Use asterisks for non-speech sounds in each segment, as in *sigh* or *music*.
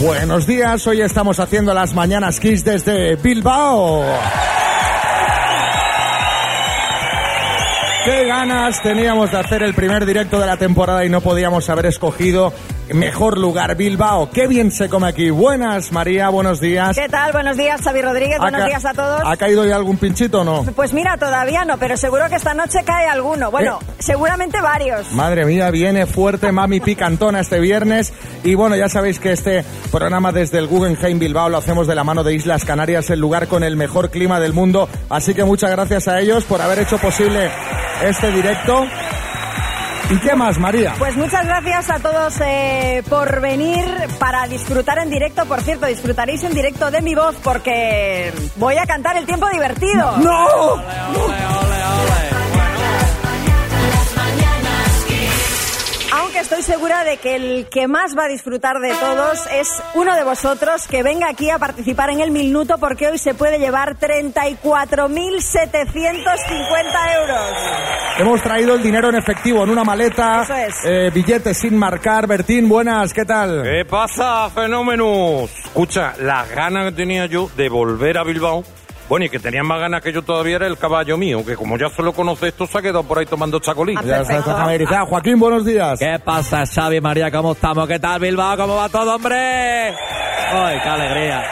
Buenos días, hoy estamos haciendo las mañanas Kiss desde Bilbao. Qué ganas teníamos de hacer el primer directo de la temporada y no podíamos haber escogido mejor lugar, Bilbao. Qué bien se come aquí. Buenas, María, buenos días. ¿Qué tal? Buenos días, Xavi Rodríguez. Buenos ¿Ha ca- días a todos. ¿Ha caído ya algún pinchito o no? Pues mira, todavía no, pero seguro que esta noche cae alguno. Bueno, ¿Eh? seguramente varios. Madre mía, viene fuerte Mami Picantona este viernes. Y bueno, ya sabéis que este programa desde el Guggenheim Bilbao lo hacemos de la mano de Islas Canarias, el lugar con el mejor clima del mundo. Así que muchas gracias a ellos por haber hecho posible este directo. ¿Y qué más, María? Pues muchas gracias a todos eh, por venir para disfrutar en directo. Por cierto, disfrutaréis en directo de mi voz porque voy a cantar el tiempo divertido. ¡No! Estoy segura de que el que más va a disfrutar de todos es uno de vosotros que venga aquí a participar en el minuto porque hoy se puede llevar 34.750 euros. Hemos traído el dinero en efectivo en una maleta, Eso es. eh, billetes sin marcar. Bertín, buenas, ¿qué tal? ¿Qué pasa, fenómenos? Escucha, las ganas que tenía yo de volver a Bilbao, bueno, y que tenía más ganas que yo todavía era el caballo mío, que como ya solo conoce esto, se ha quedado por ahí tomando chacolín. Ah, Ya está familiarizado. Joaquín, buenos días. ¿Qué pasa, Xavi, María? ¿Cómo estamos? ¿Qué tal, Bilbao? ¿Cómo va todo, hombre? ¡Ay, qué alegría!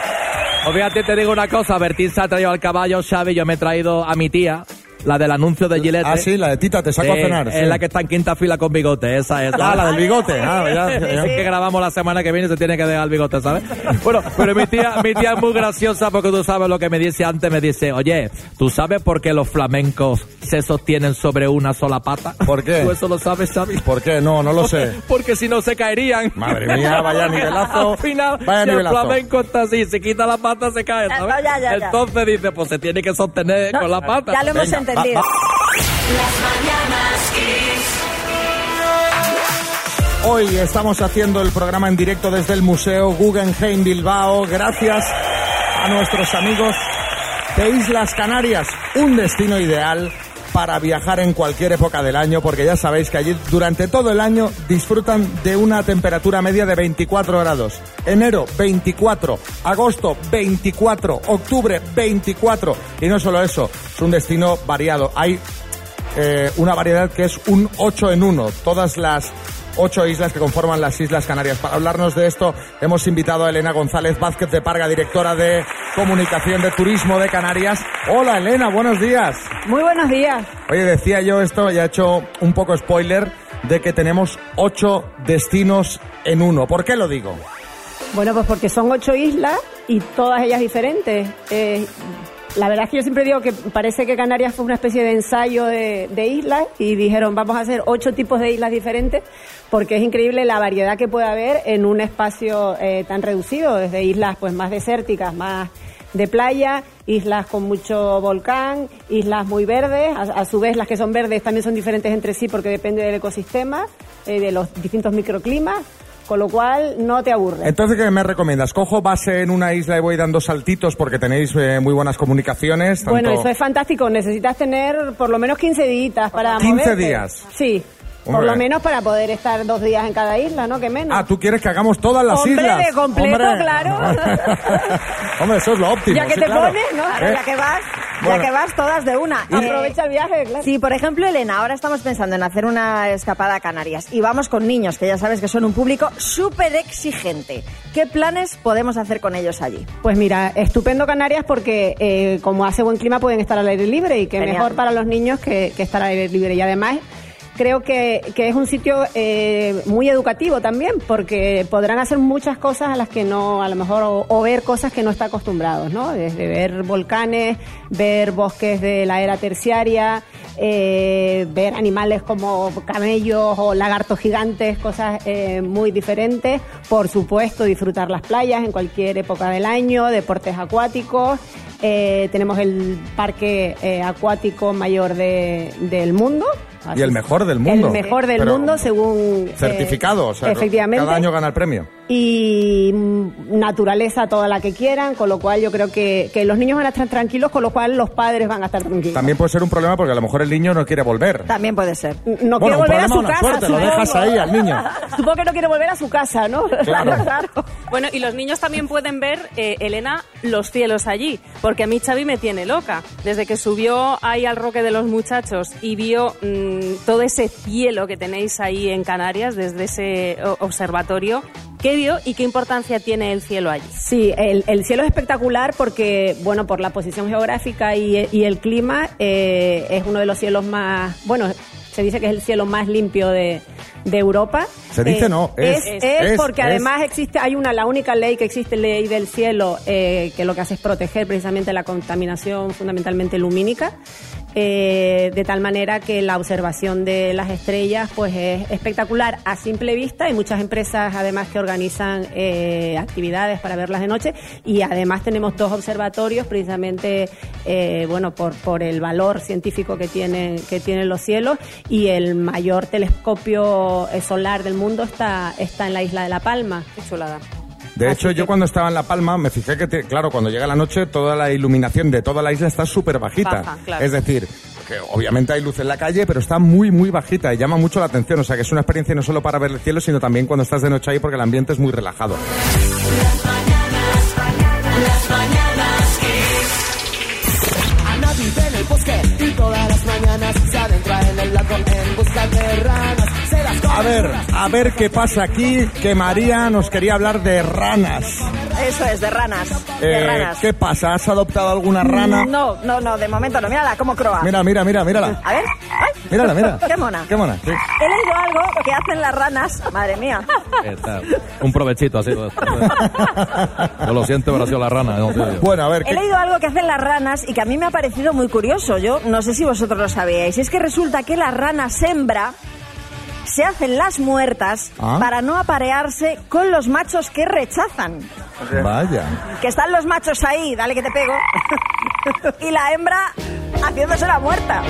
Pues fíjate, te digo una cosa. Bertín se ha traído al caballo, Xavi. Yo me he traído a mi tía, la del anuncio de Gillette. Ah, sí, la de Tita, te saco Sí, a cenar. Es sí. la que está en quinta fila con bigote, esa es. Ah, la del bigote. Ah, ya, ya. Es que grabamos la semana que viene y se tiene que dejar el bigote, ¿sabes? Bueno, pero mi tía, mi tía es muy graciosa porque tú sabes lo que me dice antes. Me dice, oye, ¿tú sabes por qué los flamencos se sostienen sobre una sola pata? ¿Por qué? ¿Tú eso lo sabes, Xavi? ¿Por qué? No, no lo sé. Porque si no se caerían. Madre mía, vaya *laughs* nivelazo. Al final, Vaya si el nivelazo. flamenco está así, se quita la pata, se cae, ¿sabes? no, ya, ya, ya. Entonces dice, pues se tiene que sostener No, con la pata. Ya lo hemos Venga, entendido. va, va. Las mañanas Kiss. Hoy estamos haciendo el programa en directo desde el Museo Guggenheim Bilbao, gracias a nuestros amigos de Islas Canarias, un destino ideal para viajar en cualquier época del año, porque ya sabéis que allí durante todo el año disfrutan de una temperatura media de 24 grados. Enero 24, agosto 24, octubre 24. Y no solo eso, es un destino variado. Hay eh, una variedad que es un 8 en 1. Todas las ocho islas que conforman las Islas Canarias. Para hablarnos de esto hemos invitado a Elena González Vázquez de Parga, directora de Comunicación de Turismo de Canarias. Hola Elena, buenos días. Muy buenos días. Oye, decía yo esto, ya he hecho un poco spoiler, de que tenemos ocho destinos en uno. ¿Por qué lo digo? Bueno, pues porque son ocho islas y todas ellas diferentes. Eh, la verdad es que yo siempre digo que parece que Canarias fue una especie de ensayo de, islas y dijeron vamos a hacer ocho tipos de islas diferentes porque es increíble la variedad que puede haber en un espacio eh, tan reducido, desde islas pues más desérticas, más de playa, islas con mucho volcán, islas muy verdes, a, a su vez las que son verdes también son diferentes entre sí porque depende del ecosistema, eh, de los distintos microclimas, con lo cual no te aburre. Entonces, ¿qué me recomiendas? ¿Cojo base en una isla y voy dando saltitos porque tenéis eh, muy buenas comunicaciones? tanto- Bueno, eso es fantástico. Necesitas tener por lo menos 15 días para 15 moverte. días. Sí. Por lo menos para poder estar dos días en cada isla, ¿no? Que menos. Ah, tú quieres que hagamos todas las Hombre, islas. de completo, Hombre. claro. *laughs* Hombre, eso es lo óptimo. Ya que sí, te claro. pones, ¿no? ¿Eh? ya que vas, Bueno. ya que vas todas de una. Aprovecha el viaje, claro. Sí, por ejemplo, Elena, ahora estamos pensando en hacer una escapada a Canarias y vamos con niños, que ya sabes que son un público súper exigente. ¿Qué planes podemos hacer con ellos allí? Pues mira, estupendo Canarias porque eh, como hace buen clima pueden estar al aire libre y que Genial. mejor para los niños que, que estar al aire libre. Y además creo que, que es un sitio eh, muy educativo también porque podrán hacer muchas cosas a las que no, a lo mejor, o, ver cosas que no está acostumbrados, ¿no? Desde ver volcanes, ver bosques de la era terciaria, eh, ver animales como camellos o lagartos gigantes, cosas eh, muy diferentes. Por supuesto, disfrutar las playas en cualquier época del año, deportes acuáticos. Eh, tenemos el parque eh, acuático mayor de- del mundo, Así Y el mejor del mundo. El mejor del Pero mundo según... eh, Certificado, o sea, efectivamente. cada año gana el premio. y mm, naturaleza toda la que quieran, con lo cual yo creo que, que los niños van a estar tranquilos, con lo cual los padres van a estar tranquilos. También puede ser un problema porque a lo mejor el niño no quiere volver. También puede ser. No Bueno, quiere volver a su casa. suerte, lo supongo. dejas ahí al niño. *laughs* Supongo que no quiere volver a su casa, ¿no? Claro. *laughs* Bueno, y los niños también pueden ver, eh, Elena, los cielos allí, porque a mí Xavi me tiene loca. Desde que subió ahí al Roque de los Muchachos y vio mm, todo ese cielo que tenéis ahí en Canarias, desde ese observatorio, ¿qué vio y qué importancia tiene el cielo allí? Sí, el, el cielo es espectacular porque, bueno, por la posición geográfica y, y el clima, eh, es uno de los cielos más, bueno, se dice que es el cielo más limpio de, de Europa. Se dice Eh, no, es- es, es- porque además existe, hay una, la única ley que existe, ley del cielo, eh, que lo que hace es proteger precisamente la contaminación fundamentalmente lumínica. Eh, de tal manera que la observación de las estrellas pues es espectacular a simple vista. Hay muchas empresas además que organizan eh, actividades para verlas de noche y además tenemos dos observatorios precisamente eh, bueno por, por el valor científico que tienen que tienen los cielos y el mayor telescopio eh, solar del mundo está está en la isla de La Palma. Qué chulada. De Así hecho, yo cuando estaba en La Palma me fijé que, te- claro, cuando llega la noche toda la iluminación de toda la isla está súper bajita. Baja, claro. Es decir, que obviamente hay luz en la calle, pero está muy, muy bajita y llama mucho la atención. O sea, que es una experiencia no solo para ver el cielo, sino también cuando estás de noche ahí porque el ambiente es muy relajado. Las mañanas. Ana vive en el bosque y todas las mañanas se adentra en el lago en busca de A ver, a ver qué pasa aquí, que María nos quería hablar de ranas. Eso es, de ranas. De Eh, ranas. ¿Qué pasa? ¿Has adoptado alguna rana? No, no, no, de momento no. Mírala, cómo croa. Mira, mira, mira, mírala. A ver. ¡Ay! Mírala, mira. *laughs* Qué mona. Qué mona, sí. He leído algo que hacen las ranas. Madre mía. Un provechito así. Yo lo siento, pero ha sido la rana. no sé yo. Bueno, a ver, He ¿qué- leído algo que hacen las ranas y que a mí me ha parecido muy curioso. Yo no sé si vosotros lo sabíais. Y es que resulta que las ranas hembra se hacen las muertas Ah. para no aparearse con los machos que rechazan. Vaya. Que están los machos ahí, dale que te pego. *laughs* y la hembra haciéndose la muerta.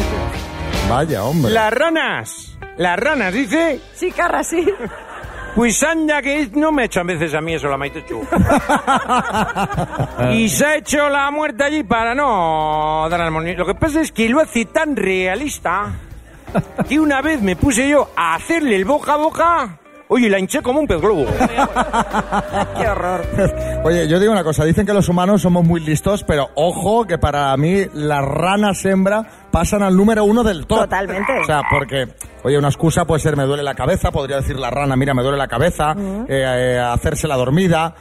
Vaya, hombre. Las ranas. Las ranas, dice. Sí, carra, sí. Pues anda que no me echan veces a mí eso la maite chu. *laughs* y se ha hecho la muerte allí para no dar armonía. Lo que pasa es que lo hace tan realista *laughs* que una vez me puse yo a hacerle el boca a boca. Oye, la hinché como un pez globo. *laughs* Qué horror. Oye, yo digo una cosa, dicen que los humanos somos muy listos, pero ojo que para mí las ranas hembra pasan al número uno del top. Totalmente. O sea, porque, oye, una excusa puede ser me duele la cabeza, podría decir la rana, mira, me duele la cabeza, eh, eh, hacerse la dormida,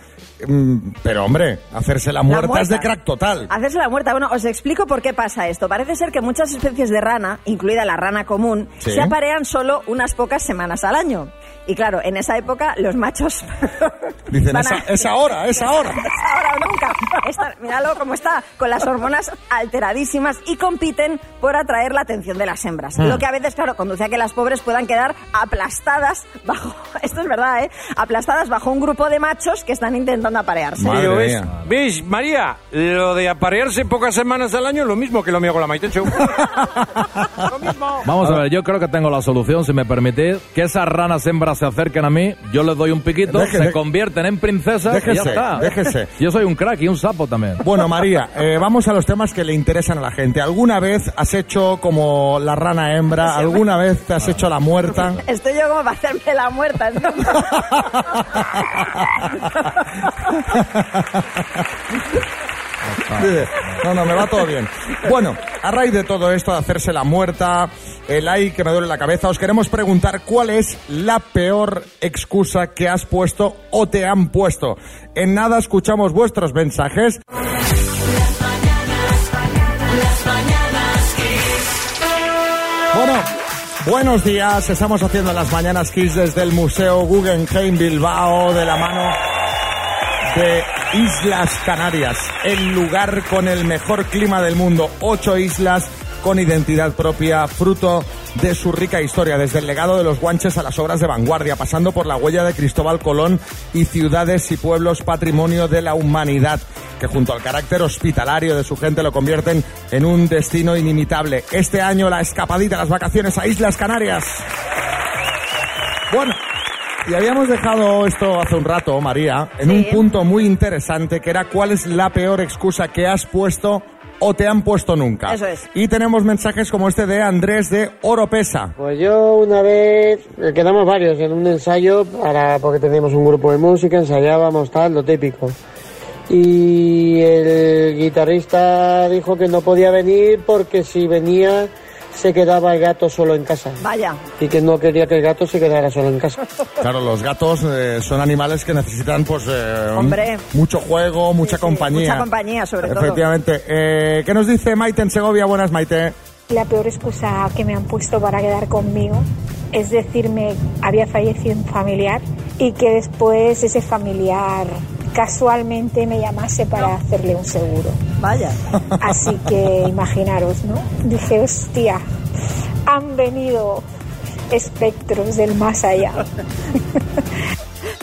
mm, pero hombre, hacerse la muerta, es de crack total. Hacerse la muerta. Bueno, os explico por qué pasa esto. Parece ser que muchas especies de rana, incluida la rana común, Sí. se aparean solo unas pocas semanas al año. Y claro, en esa época los machos... *laughs* Dicen, a- esa, es ahora, es ahora. *laughs* Es ahora o nunca. Está- míralo cómo está, con las hormonas alteradísimas y compiten por atraer la atención de las hembras. Hmm. Lo que a veces, claro, conduce a que las pobres puedan quedar aplastadas bajo, *laughs* esto es verdad, ¿eh? Aplastadas bajo un grupo de machos que están intentando aparearse. Madre Pero ves, mía. ¿Ves, María? Lo de aparearse pocas semanas al año es lo mismo que lo mío con la maite chu. lo mismo. Vamos a ver, yo creo que tengo la solución, si me permitís. Que esas ranas hembras se acerquen a mí, yo les doy un piquito, Deje- se convierten en princesas y Déjese, ya está. déjese. *laughs* Yo soy un crack y un sapo también. Bueno, María, eh, vamos a los temas que le interesan a la gente. ¿Alguna vez has hecho como la rana hembra? ¿Alguna vez te has hecho la muerta? *laughs* Estoy yo como para hacerme la muerta. ¿no? *laughs* *laughs* No, no, me va todo bien. Bueno, a raíz de todo esto, de hacerse la muerta, el ay que me duele la cabeza, os queremos preguntar cuál es la peor excusa que has puesto o te han puesto. En nada escuchamos vuestros mensajes. Bueno, buenos días. Estamos haciendo las mañanas Kiss desde el Museo Guggenheim Bilbao de la mano de Islas Canarias, el lugar con el mejor clima del mundo. Ocho islas con identidad propia, fruto de su rica historia, desde el legado de los guanches a las obras de vanguardia, pasando por la huella de Cristóbal Colón y ciudades y pueblos patrimonio de la humanidad. que junto al carácter hospitalario de su gente lo convierten en un destino inimitable. Este año la escapadita, las vacaciones a Islas Canarias. Bueno, y habíamos dejado esto hace un rato, María, en un punto muy interesante que era cuál es la peor excusa que has puesto o te han puesto nunca. Eso es. Y tenemos mensajes como este de Andrés de Oropesa. Pues yo una vez, eh, quedamos varios en un ensayo para porque teníamos un grupo de música, ensayábamos tal, lo típico. Y el guitarrista dijo que no podía venir porque si venía se quedaba el gato solo en casa. Vaya. Y que no quería que el gato se quedara solo en casa. *laughs* Claro, los gatos eh, son animales que necesitan pues eh, Hombre. mucho juego, mucha compañía. Mucha compañía, sobre todo. Efectivamente. Eh, ¿Qué nos dice Maite en Segovia? Buenas, Maite. La peor excusa que me han puesto para quedar conmigo es decirme había fallecido un familiar y que después ese familiar casualmente me llamase para hacerle un seguro. Vaya. *laughs* Así que imaginaros, ¿no? Dije, hostia, han venido espectros del más allá. *laughs*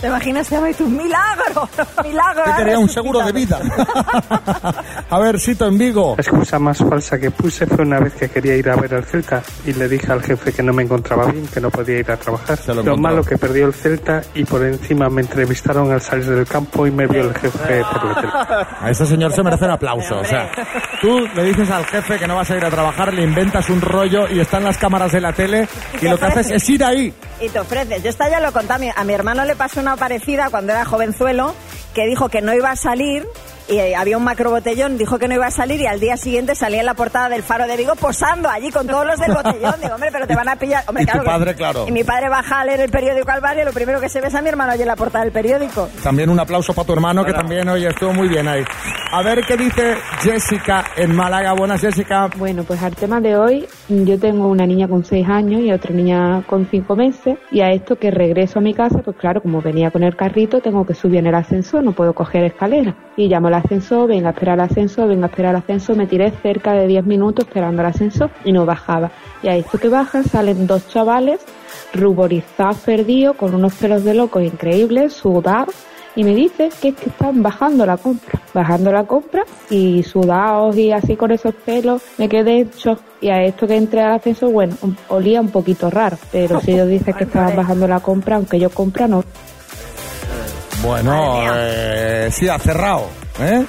¿Te imaginas que me un milagro? milagro. Que ha quería un seguro de resucitado". vida. *laughs* A ver, Sito en Vigo. La excusa más falsa que puse fue una vez que quería ir a ver al Celta y le dije al jefe que no me encontraba bien, que no podía ir a trabajar. lo Lo, malo que perdió el Celta y por encima me entrevistaron al salir del campo y me vio el jefe por la tele. A ese señor se merece un aplauso. O sea, tú le dices al jefe que no vas a ir a trabajar, le inventas un rollo y están las cámaras de la tele y lo que haces es ir ahí. Y te ofreces. Yo esta ya lo conté a mi, a mi hermano, le pasó una parecida cuando era jovenzuelo, que dijo que no iba a salir. Y eh, había un macro botellón, dijo que no iba a salir y al día siguiente salía en la portada del Faro de Vigo posando allí con todos los del *laughs* botellón. Digo, hombre, pero te van a pillar. Hombre, Y tu claro que- padre, claro. Y mi padre baja a leer el periódico al barrio y lo primero que se ve es a mi hermano allí en la portada del periódico. También un aplauso para tu hermano, que también, oye, estuvo muy bien ahí. A ver qué dice Jessica en Málaga. Buenas, Jessica. Bueno, pues al tema de hoy, yo tengo una niña con seis años y otra niña con cinco meses. Y a esto que regreso a mi casa, pues claro, como venía con el carrito, tengo que subir en el ascensor, no puedo coger escalera. Y llamo al ascensor, venga a esperar el ascensor, venga a esperar el ascensor. Me tiré cerca de 10 minutos esperando el ascensor y no bajaba. Y a esto que bajan salen dos chavales ruborizados, perdidos, con unos pelos de locos increíbles, sudados y me dice que es que están bajando la compra, bajando la compra y sudados y así con esos pelos me quedé en shock. Y a esto que entré al ascensor, bueno, olía un poquito raro, pero si ellos dicen que estaban bajando la compra, aunque yo compra no. Bueno, eh, sí, ha cerrado. ¿Eh?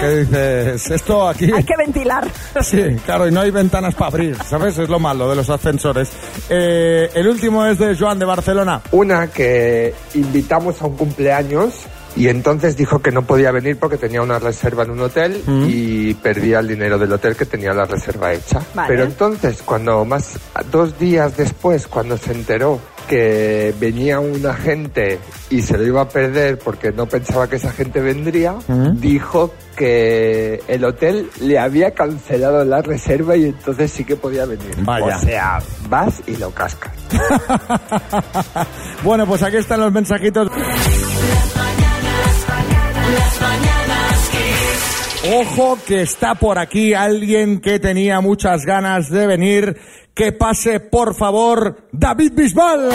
¿Qué dices? Esto aquí... Hay que ventilar. Sí, claro, y no hay ventanas para abrir, ¿sabes? Es lo malo de los ascensores. Eh, el último es de Joan de Barcelona. Una que invitamos a un cumpleaños y entonces dijo que no podía venir porque tenía una reserva en un hotel y perdía el dinero del hotel que tenía la reserva hecha. Vale. Pero entonces, cuando más, dos días después, cuando se enteró que venía una gente y se lo iba a perder porque no pensaba que esa gente vendría, dijo que el hotel le había cancelado la reserva y entonces sí que podía venir. Vaya. O sea, vas y lo cascas. *laughs* Bueno, pues aquí están los mensajitos. Ojo que está por aquí alguien que tenía muchas ganas de venir. Que pase, por favor, David Bisbal.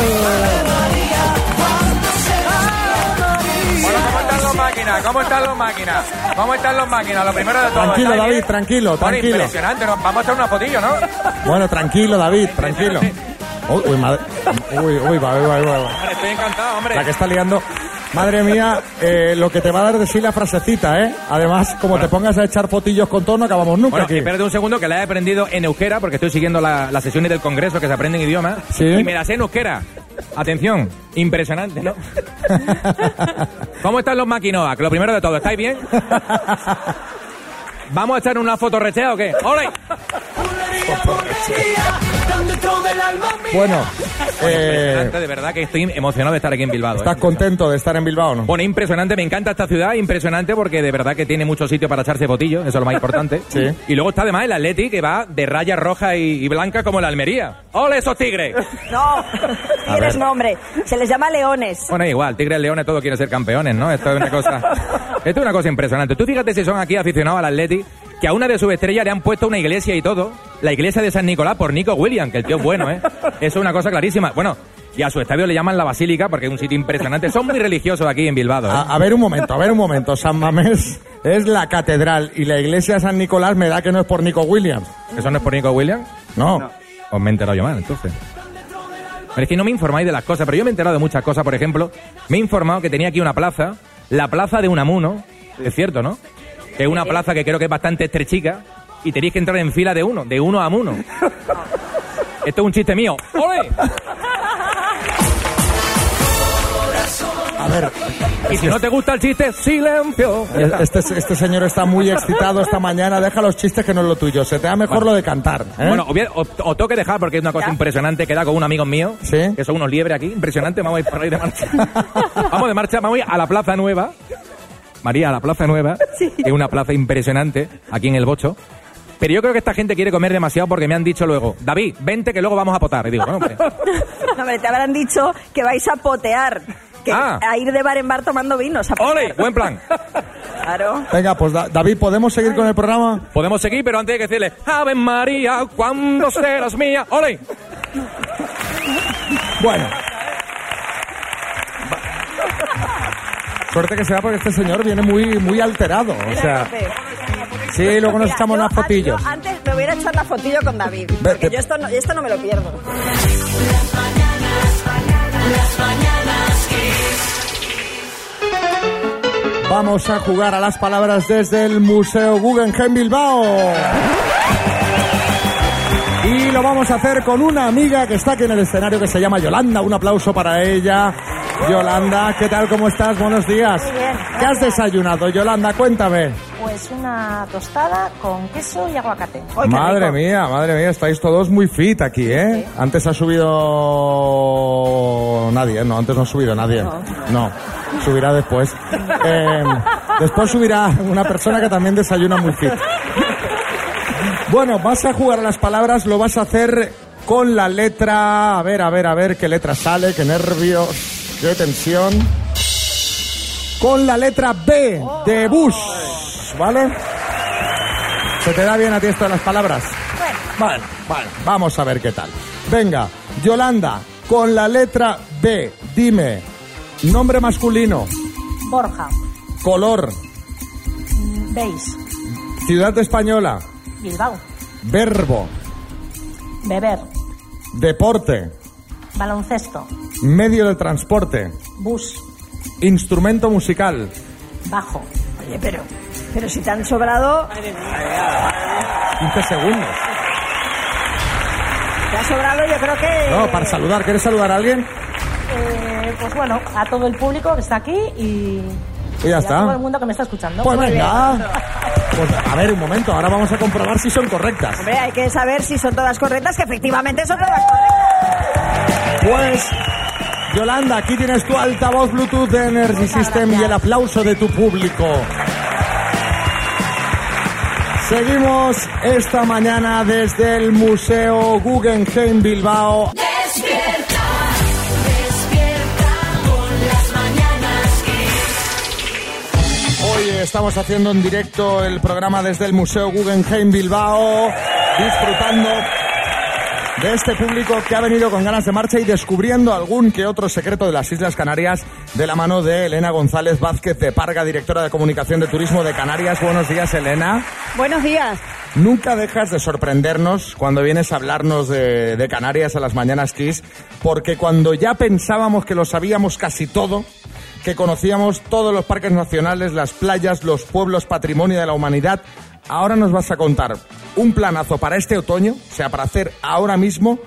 Bueno, ¿cómo están los máquinas? ¿Cómo están los máquinas? ¿Cómo están los máquinas? Lo primero de todo. Tranquilo, ¿estáis David, bien? tranquilo, Bueno, tranquilo. impresionante, ¿no? Vamos a hacer una fotillo, ¿no? Bueno, tranquilo, David, tranquilo. Uy, uy, madre. Uy, uy, va, va, va, va. Estoy encantado, hombre. La que está liando. Madre mía, eh, lo que te va a dar de sí la frasecita, ¿eh? Además, como te pongas a echar fotillos con todo, no acabamos nunca Bueno, aquí. espérate un segundo que la he aprendido en euskera porque estoy siguiendo la- las sesiones del congreso que se aprenden idiomas. Sí. Y me las sé en euskera. Atención, impresionante, ¿no? *laughs* ¿Cómo están los maquinoas? Que lo primero de todo, ¿estáis bien? *laughs* ¿Vamos a echar una foto rechea o qué? ¡Ole! Bueno, eh, de verdad que estoy emocionado de estar aquí en Bilbao. ¿estás ¿eh? contento de estar en Bilbao o no? Bueno, impresionante, me encanta esta ciudad, impresionante porque de verdad que tiene mucho sitio para echarse botillo, eso es lo más importante. *laughs* Sí. Y luego está además el Atleti que va de rayas rojas y, y blancas como la Almería. ¡Ole esos tigres! No, *laughs* tigres no, hombre. Se les llama leones. Bueno, igual, tigres, leones, todos quieren ser campeones, ¿no? Esto es una cosa, *laughs* esto es una cosa impresionante. Tú fíjate si son aquí aficionados al Atleti, que a una de sus estrellas le han puesto una iglesia y todo, la iglesia de San Nicolás por Nico William, que el tío es bueno, ¿eh? *laughs* Eso es una cosa clarísima. Bueno, y a su estadio le llaman la Basílica porque es un sitio impresionante. Son muy religiosos aquí en Bilbao, ¿eh? A, a ver un momento, a ver un momento. San Mamés es la catedral y la iglesia de San Nicolás me da que no es por Nico Williams. ¿Eso no es por Nico Williams? No. Os me he enterado yo mal, entonces. Pero es que no me informáis de las cosas, pero yo me he enterado de muchas cosas. Por ejemplo, me he informado que tenía aquí una plaza, la plaza de Unamuno, es cierto, ¿no? Que es una plaza que creo que es bastante estrechica y tenéis que entrar en fila de uno, de uno a uno. Esto es un chiste mío. ¡Ole! A ver, Y si no te gusta el chiste, silencio. Ya este, este señor está muy excitado esta mañana. Deja los chistes que no es lo tuyo. Se te da mejor lo de cantar. ¿eh? Bueno, os, tengo que dejar porque es una cosa impresionante que da con un amigo mío, que son unos liebres aquí, impresionante, vamos a ir por ahí de marcha. *laughs* vamos de marcha, vamos a ir a la Plaza Nueva. María, a la Plaza Nueva, *laughs* es una plaza impresionante aquí en el Bocho. Pero yo creo que esta gente quiere comer demasiado porque me han dicho luego, David, vente que luego vamos a potar. Y digo, bueno, hombre, *laughs* No, hombre, te habrán dicho que vais a potear. Que Ah. a ir de bar en bar tomando vinos. A. ¡ole! Buen plan. *laughs* Claro. Venga, pues Da- David, ¿podemos seguir con el programa? Podemos seguir, pero antes hay que decirle, Ave María, cuando serás mía. ¡Ole! Bueno. Suerte que sea porque este señor viene muy, muy alterado. O sea, sí, luego nos Mira, echamos yo- unas fotillos. yo antes me voy a echar la fotillo con David. Porque yo esto no, esto no me lo pierdo. Las mañanas Kiss. Vamos a jugar a las palabras desde el Museo Guggenheim Bilbao. Y lo vamos a hacer con una amiga que está aquí en el escenario que se llama Yolanda. Un aplauso para ella. Yolanda, ¿qué tal? ¿Cómo estás? Buenos días. Muy bien, ¿Qué has desayunado, Yolanda? Cuéntame. Pues una tostada con queso y aguacate. Madre mía, madre mía, estáis todos muy fit aquí, ¿eh? Antes ha subido nadie, ¿eh? no, antes no ha subido nadie. No, subirá después. Eh, después subirá una persona que también desayuna muy fit. Bueno, vas a jugar a las palabras, lo vas a hacer con la letra... A ver, a ver, a ver qué letra sale, qué nervios, qué tensión. Con la letra B de Bush, ¿vale? ¿Se te da bien a ti esto de las palabras? Bueno, bueno, vamos a ver qué tal. Venga, Yolanda, con la letra B, dime, nombre masculino, Borja, color, mm, Beis, ciudad española, Bilbao, verbo, beber, deporte, baloncesto, medio de transporte, bus, instrumento musical, bajo. Oye, pero, pero si te han sobrado, 15 segundos. te ha sobrado yo creo que... No, para saludar, ¿quieres saludar a alguien? Eh, pues bueno, a todo el público que está aquí y, Y ya a está. todo el mundo que me está escuchando. Pues venga. Pues, a ver, un momento, ahora vamos a comprobar si son correctas. Hombre, hay que saber si son todas correctas, que efectivamente son todas correctas. Pues, Yolanda, aquí tienes tu altavoz Bluetooth de Energy System y el aplauso de tu público. Seguimos esta mañana desde el Museo Guggenheim Bilbao. Despierta, despierta con las mañanas. Hoy estamos haciendo en directo el programa desde el Museo Guggenheim Bilbao, disfrutando de este público que ha venido con ganas de marcha y descubriendo algún que otro secreto de las Islas Canarias de la mano de Elena González Vázquez de Parga, directora de Comunicación de Turismo de Canarias. Buenos días, Elena. Buenos días. Nunca dejas de sorprendernos cuando vienes a hablarnos de, de Canarias a las mañanas Kiss, porque cuando ya pensábamos que lo sabíamos casi todo, que conocíamos todos los parques nacionales, las playas, los pueblos, patrimonio de la humanidad, ahora nos vas a contar un planazo para este otoño, o sea, para hacer ahora mismo,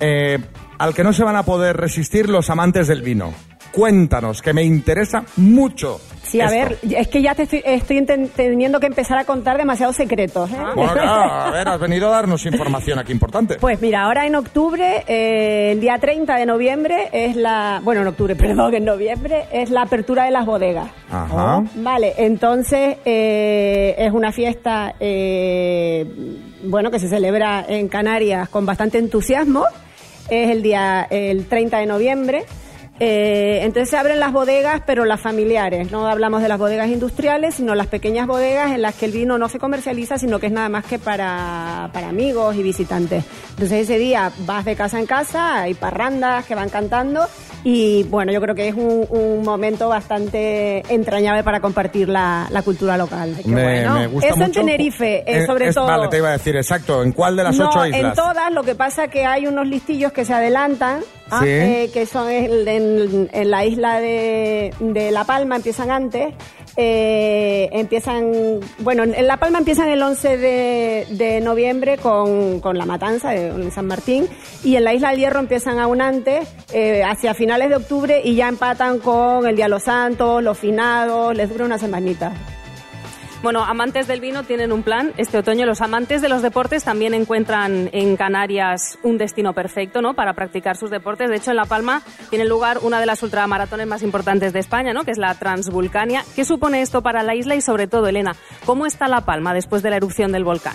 eh, al que no se van a poder resistir los amantes del vino. Cuéntanos, que me interesa mucho. Sí, a esto. ver, es que ya te estoy, estoy teniendo que empezar a contar demasiados secretos. ¿eh? Bueno, claro, a ver, has venido a darnos información aquí importante. Pues mira, ahora en octubre, eh, el día 30 de noviembre es la... Bueno, en octubre, *laughs* perdón, en noviembre es la apertura de las bodegas. Ajá. Vale, entonces eh, es una fiesta, eh, bueno, que se celebra en Canarias con bastante entusiasmo. Es el día el 30 de noviembre. Eh, entonces se abren las bodegas, pero las familiares. No hablamos de las bodegas industriales, sino las pequeñas bodegas en las que el vino no se comercializa, sino que es nada más que para, para amigos y visitantes. Entonces ese día vas de casa en casa, hay parrandas que van cantando y bueno, yo creo que es un, un momento bastante entrañable para compartir la, la cultura local. Me, me gusta Eso en. Tenerife, eh, Eh, sobre es- todo. Vale, te iba a decir, exacto. ¿En cuál de las no, ocho en islas? todas, lo que pasa que hay unos listillos que se adelantan, Sí. eh, que son en, en la isla de, de La Palma, empiezan antes, eh, empiezan, bueno, en La Palma empiezan el 11 de, de noviembre con, con la matanza de, San Martín, y en la isla del Hierro empiezan aún antes, eh, hacia finales de octubre, y ya empatan con el Día de los Santos, los finados, les dura una semanita. Bueno, amantes del vino tienen un plan este otoño. Los amantes de los deportes también encuentran en Canarias un destino perfecto, ¿no? Para practicar sus deportes. De hecho, en La Palma tiene lugar una de las ultramaratones más importantes de España, ¿no? Que es la Transvulcania. ¿Qué supone esto para la isla y sobre todo, Elena, cómo está La Palma después de la erupción del volcán?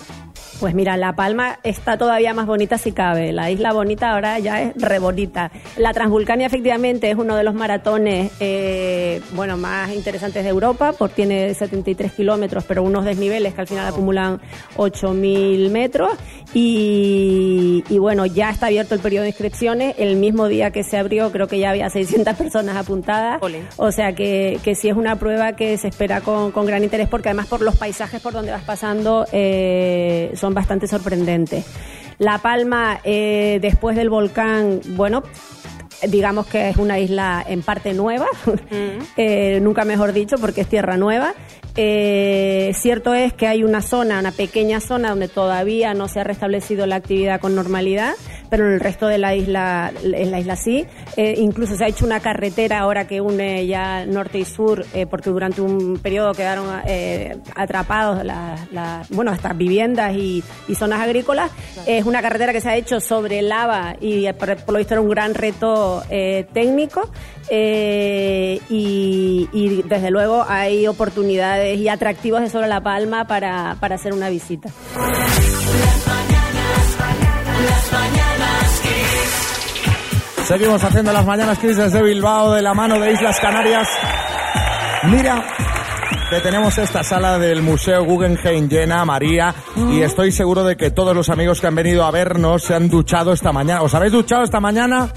Pues mira, La Palma está todavía más bonita si cabe. La isla bonita ahora ya es re bonita. La Transvulcania efectivamente es uno de los maratones eh, bueno, más interesantes de Europa, porque tiene 73 kilómetros, pero unos desniveles que al final acumulan 8.000 metros. Y, y bueno, ya está abierto el periodo de inscripciones. El mismo día que se abrió, creo que ya había 600 *laughs* personas apuntadas. O sea que, que sí es una prueba que se espera con, con gran interés, porque además por los paisajes por donde vas pasando eh, son bastante sorprendentes. La Palma, eh, después del volcán, bueno, digamos que es una isla en parte nueva, *laughs* eh, nunca mejor dicho, porque es tierra nueva. Eh, cierto es que hay una zona, una pequeña zona donde todavía no se ha restablecido la actividad con normalidad, pero en el resto de la isla, en la isla sí. Eh, incluso se ha hecho una carretera ahora que une ya norte y sur, eh, porque durante un periodo quedaron eh, atrapados las, bueno, hasta viviendas y, y zonas agrícolas. Es una carretera que se ha hecho sobre lava y por, por lo visto era un gran reto técnico. Eh, y, y desde luego hay oportunidades y atractivos de sobre La Palma para, para hacer una visita. Seguimos haciendo las mañanas Kiss desde Bilbao de la mano de Islas Canarias. Mira que tenemos esta sala del Museo Guggenheim llena, María, y estoy seguro de que todos los amigos que han venido a vernos se han duchado esta mañana. ¿Os habéis duchado esta mañana?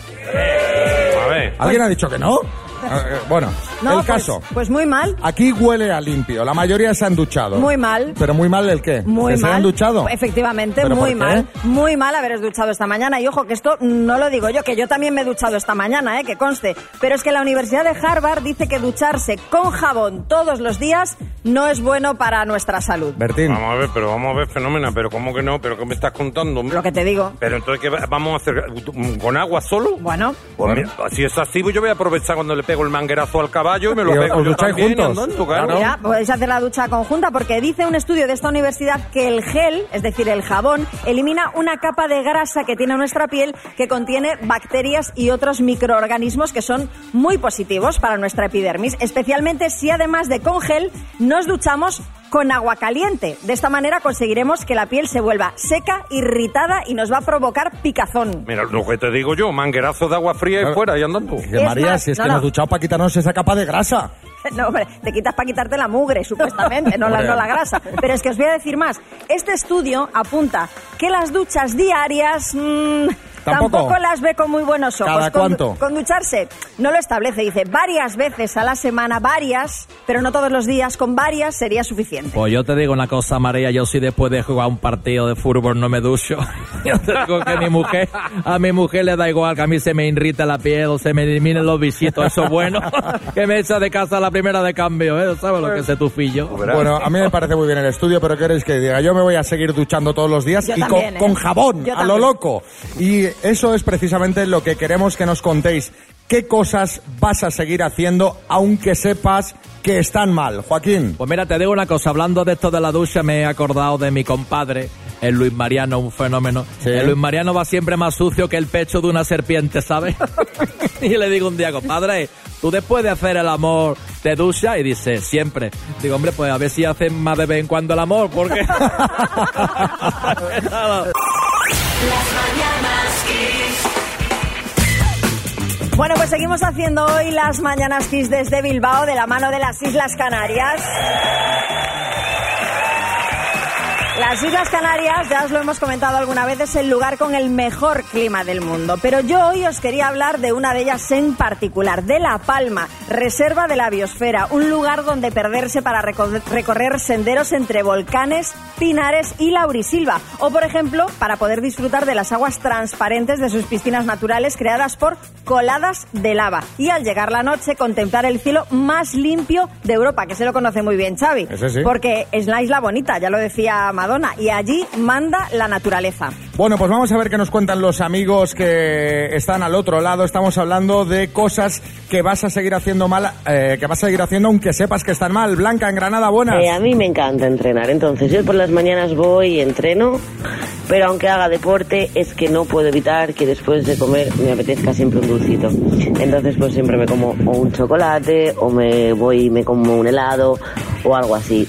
A ver. ¿Alguien ha dicho que no? Eh, Bueno, No, el pues- caso. Pues, muy mal. Aquí huele a limpio. La mayoría se han duchado. Muy mal. ¿Pero muy mal el qué? Muy ¿Que mal. se han duchado? Efectivamente, ¿Pero muy mal. Muy mal haberos duchado esta mañana. Y ojo, que esto no lo digo yo, que yo también me he duchado esta mañana, ¿eh? que conste. Pero es que la Universidad de Harvard dice que ducharse con jabón todos los días no es bueno para nuestra salud. Bertín. Vamos a ver, pero vamos a ver, fenómena, pero ¿cómo que no? ¿Pero qué me estás contando? Lo que te digo. Pero entonces, ¿qué va- vamos a hacer? ¿Con agua solo? Bueno. Pues mira, si es así, pues yo voy a aprovechar cuando le pego el manguerazo al caballo y me lo Y pego os yo ducháis también juntos. claro. Mira, podéis hacer la ducha conjunta porque dice un estudio de esta universidad que el gel, es decir, el jabón, elimina una capa de grasa que tiene nuestra piel que contiene bacterias y otros microorganismos que son muy positivos para nuestra epidermis, especialmente si además de con gel nos duchamos con agua caliente. De esta manera conseguiremos que la piel se vuelva seca, irritada y nos va a provocar picazón. Mira, lo que te digo yo, manguerazo de agua fría y fuera y andando. Que Es María, más, si es no, que no. nos duchamos para quitarnos esa capa de grasa. *laughs* No, hombre, te quitas para quitarte la mugre, supuestamente, no la, no la grasa. Pero es que os voy a decir más. Este estudio apunta que las duchas diarias mm, Tampoco. tampoco. las ve con muy buenos ojos. ¿Cada Con- cuánto? Con, ducharse no lo establece, dice varias veces a la semana, varias, pero no todos los días, con varias sería suficiente. Pues yo te digo una cosa, María, yo si después de jugar un partido de fútbol no me ducho, *laughs* yo te digo que mi mujer, a mi mujer le da igual que a mí se me irrita la piel o se me eliminen los visitos, eso es bueno, *laughs* que me echa de casa la primera de cambio, ¿eh? ¿sabes lo que es ese tufillo? Bueno, a mí me parece muy bien el estudio, pero ¿qué queréis que diga? Yo me voy a seguir duchando todos los días Yo y también, con, ¿eh? con jabón, Yo a lo también. loco. Y eso es precisamente lo que queremos que nos contéis. ¿Qué cosas vas a seguir haciendo aunque sepas que están mal? Joaquín. Pues mira, te digo una cosa, hablando de esto de la ducha, me he acordado de mi compadre, el Luis Mariano, un fenómeno. El Luis Mariano va siempre más sucio que el pecho de una serpiente, ¿sabes? *laughs* y le digo un día, compadre, tú después de hacer el amor te duchas y dice, siempre. Digo, hombre, pues a ver si hacen más de vez en cuando el amor, porque... Las *laughs* mañanas Kiss. Bueno, pues seguimos haciendo hoy las Mañanas Kiss desde Bilbao de la mano de las Islas Canarias. Las Islas Canarias, ya os lo hemos comentado alguna vez, es el lugar con el mejor clima del mundo. Pero yo hoy os quería hablar de una de ellas en particular, de La Palma, reserva de la biosfera, un lugar donde perderse para reco- recorrer senderos entre volcanes, pinares y laurisilva. O, por ejemplo, para poder disfrutar de las aguas transparentes de sus piscinas naturales creadas por coladas de lava. Y al llegar la noche, contemplar el cielo más limpio de Europa, que se lo conoce muy bien Xavi. Ese sí. Porque es la isla bonita, ya lo decía Madonna, y allí manda la naturaleza. Bueno, pues vamos a ver qué nos cuentan los amigos que están al otro lado. Estamos hablando de cosas que vas a seguir haciendo mal, eh, que vas a seguir haciendo aunque sepas que están mal. Blanca, en Granada, buenas. Eh, a mí me encanta entrenar, entonces yo por las mañanas voy y entreno, pero aunque haga deporte es que no puedo evitar que después de comer me apetezca siempre un dulcito. Entonces pues siempre me como o un chocolate o me voy y me como un helado o algo así.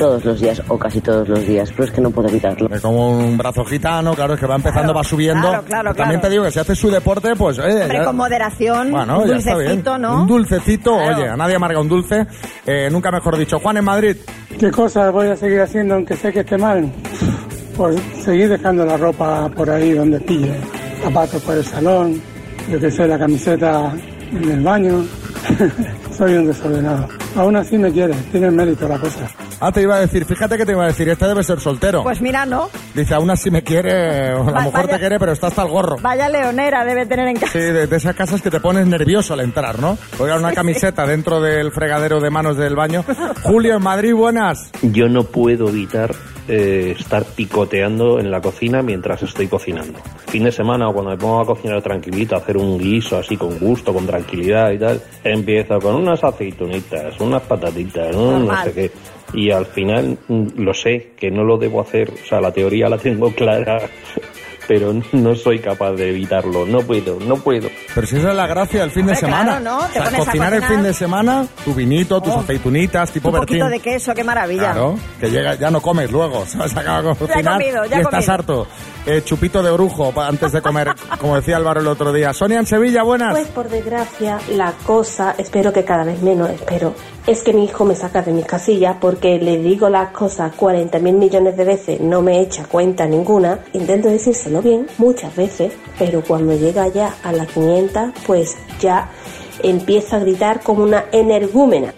Todos los días o casi todos los días, pero es que no puedo evitarlo. Como un brazo gitano, claro, es que va empezando, va subiendo. claro, claro, También claro. te digo que si haces su deporte, pues... eh, Hombre, ya- con moderación, Bueno, un ya está bien. dulcecito, ¿no? Un dulcecito, Claro. oye, a nadie amarga un dulce. Eh, nunca mejor dicho. Juan en Madrid. ¿Qué cosas voy a seguir haciendo aunque sé que esté mal? Pues seguir dejando la ropa por ahí donde pille. Zapatos por el salón, yo que sé, la camiseta en el baño. *laughs* Soy un desordenado. Aún así me quiere, tiene mérito la cosa. Ah, te iba a decir, fíjate que te iba a decir, este debe ser soltero. Pues mira, ¿no? Dice, aún así me quiere, o a lo mejor vaya- te quiere, pero está hasta el gorro. Vaya leonera debe tener en casa. Sí, de, de esas casas que te pones nervioso al entrar, ¿no? Oiga, una camiseta dentro del fregadero de manos del baño. Julio, en Madrid, buenas. Yo no puedo evitar eh, estar picoteando en la cocina mientras estoy cocinando. Fin de semana o cuando me pongo a cocinar tranquilito, a hacer un guiso así con gusto, con tranquilidad y tal, empiezo con unas aceitunitas, unas patatitas, un no sé qué. Y al final mm, lo sé, que no lo debo hacer, o sea, la teoría la tengo *laughs* clara, pero no soy capaz de evitarlo, no puedo, no puedo. Pero si esa es la gracia del fin de Hombre, semana. claro, ¿no? Te O sea, pones a cocinar el cocinar. fin de semana, tu vinito, tus Oh. aceitunitas, tipo Un poquito Bertín. de queso, qué maravilla. Claro, que llega, ya no comes luego, *laughs* ¿sabes? Acaba de cocinar comido, ya y estás comido. harto. Eh, chupito de orujo antes de comer, *laughs* como decía Álvaro el otro día. Sonia en Sevilla, buenas. Pues por desgracia, la cosa, espero que cada vez menos, espero, es que mi hijo me saca de mis casillas porque le digo las cosas 40 mil millones de veces, no me echa cuenta ninguna. Intento decírselo bien, muchas veces, pero cuando llega ya a las 500, pues ya empieza a gritar como una energúmena.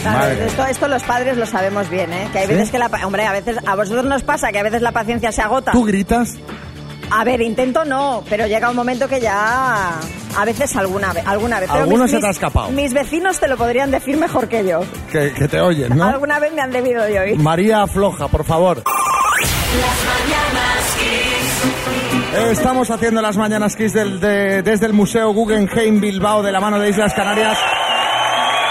Claro, esto, esto los padres lo sabemos bien, ¿eh? Que hay veces que la... Hombre, a veces... A vosotros nos pasa que a veces la paciencia se agota. ¿Tú gritas? A ver, intento no, pero llega un momento que ya... A veces alguna vez. Alguna vez. Pero Alguno mis- se te ha escapado. Mis vecinos te lo podrían decir mejor que yo. Que, que te oyen, ¿no? Alguna vez me han debido de oír. María Floja, por favor. Estamos haciendo las mañanas Kiss del- de- desde el Museo Guggenheim Bilbao de la mano de Islas Canarias.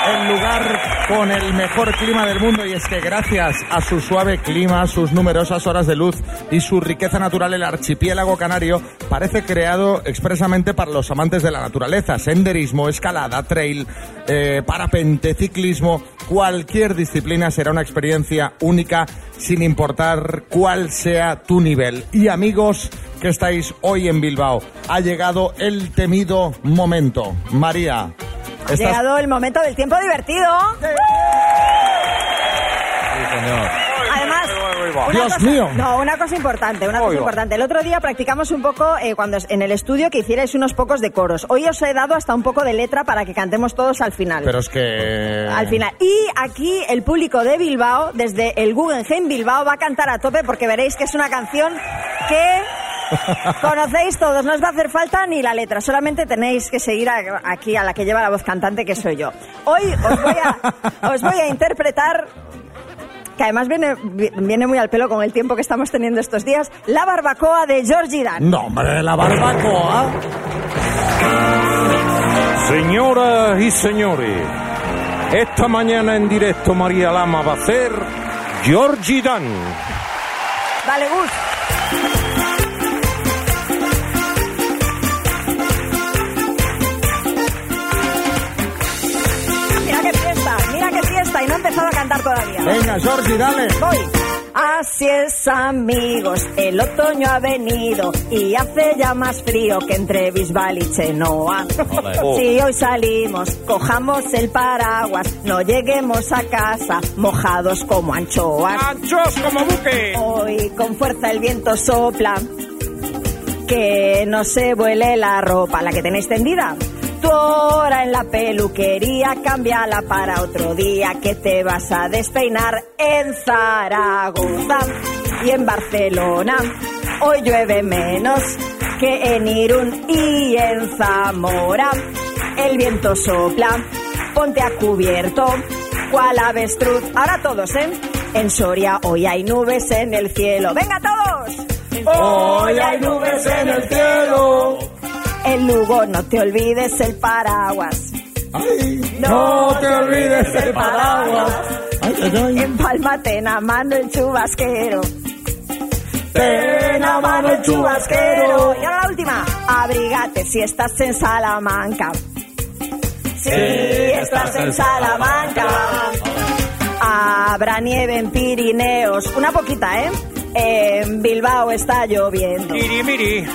El lugar con el mejor clima del mundo y es que gracias a su suave clima, sus numerosas horas de luz y su riqueza natural el archipiélago canario parece creado expresamente para los amantes de la naturaleza. Senderismo, escalada, trail, eh, parapente, ciclismo, cualquier disciplina será una experiencia única sin importar cuál sea tu nivel. Y amigos que estáis hoy en Bilbao, ha llegado el temido momento. María, Ha llegado el momento del tiempo divertido. Además, una Dios cosa- mío. No, una cosa importante, una cosa importante. El otro día practicamos un poco eh, cuando es- en el estudio que hicierais unos pocos de coros. Hoy os he dado hasta un poco de letra para que cantemos todos al final. Pero es que... Al final. Y aquí el público de Bilbao, desde el Guggenheim Bilbao, va a cantar a tope porque veréis que es una canción que conocéis todos. No os va a hacer falta ni la letra, solamente tenéis que seguir a- aquí a la que lleva la voz cantante, que soy yo. Hoy os voy a, os voy a interpretar que además viene, vi- viene muy al pelo con el tiempo que estamos teniendo estos días, La Barbacoa de Georgie Dan. No, hombre, la barbacoa. Señoras y señores, esta mañana en directo María Lama va a hacer Georgie Dan. Dale, Gus. Empezado a cantar todavía. Venga, Georgie, dale. Voy. Así es, amigos, el otoño ha venido y hace ya más frío que entre Bisbal y Chenoa. Oh. *laughs* Si hoy salimos, cojamos el paraguas, no lleguemos a casa mojados como anchoas. ¡Anchos como buque! Hoy con fuerza el viento sopla, que no se vuele la ropa, la que tenéis tendida. Tu hora en la peluquería, cámbiala para otro día que te vas a despeinar en Zaragoza y en Barcelona. Hoy llueve menos que en Irún y en Zamora. El viento sopla, ponte a cubierto, cual avestruz. Ahora todos, ¿eh? En Soria hoy hay nubes en el cielo. ¡Venga todos! Hoy hay nubes en el cielo. En Lugo no te olvides el paraguas. No te olvides el paraguas. En Palma ten a mano el chubasquero. Ten a mano el chubasquero. Y ahora la última. Abrígate si estás en Salamanca. Si estás en Salamanca. Habrá nieve en Pirineos. Una poquita, ¿eh? En Bilbao está lloviendo. Miri, miri.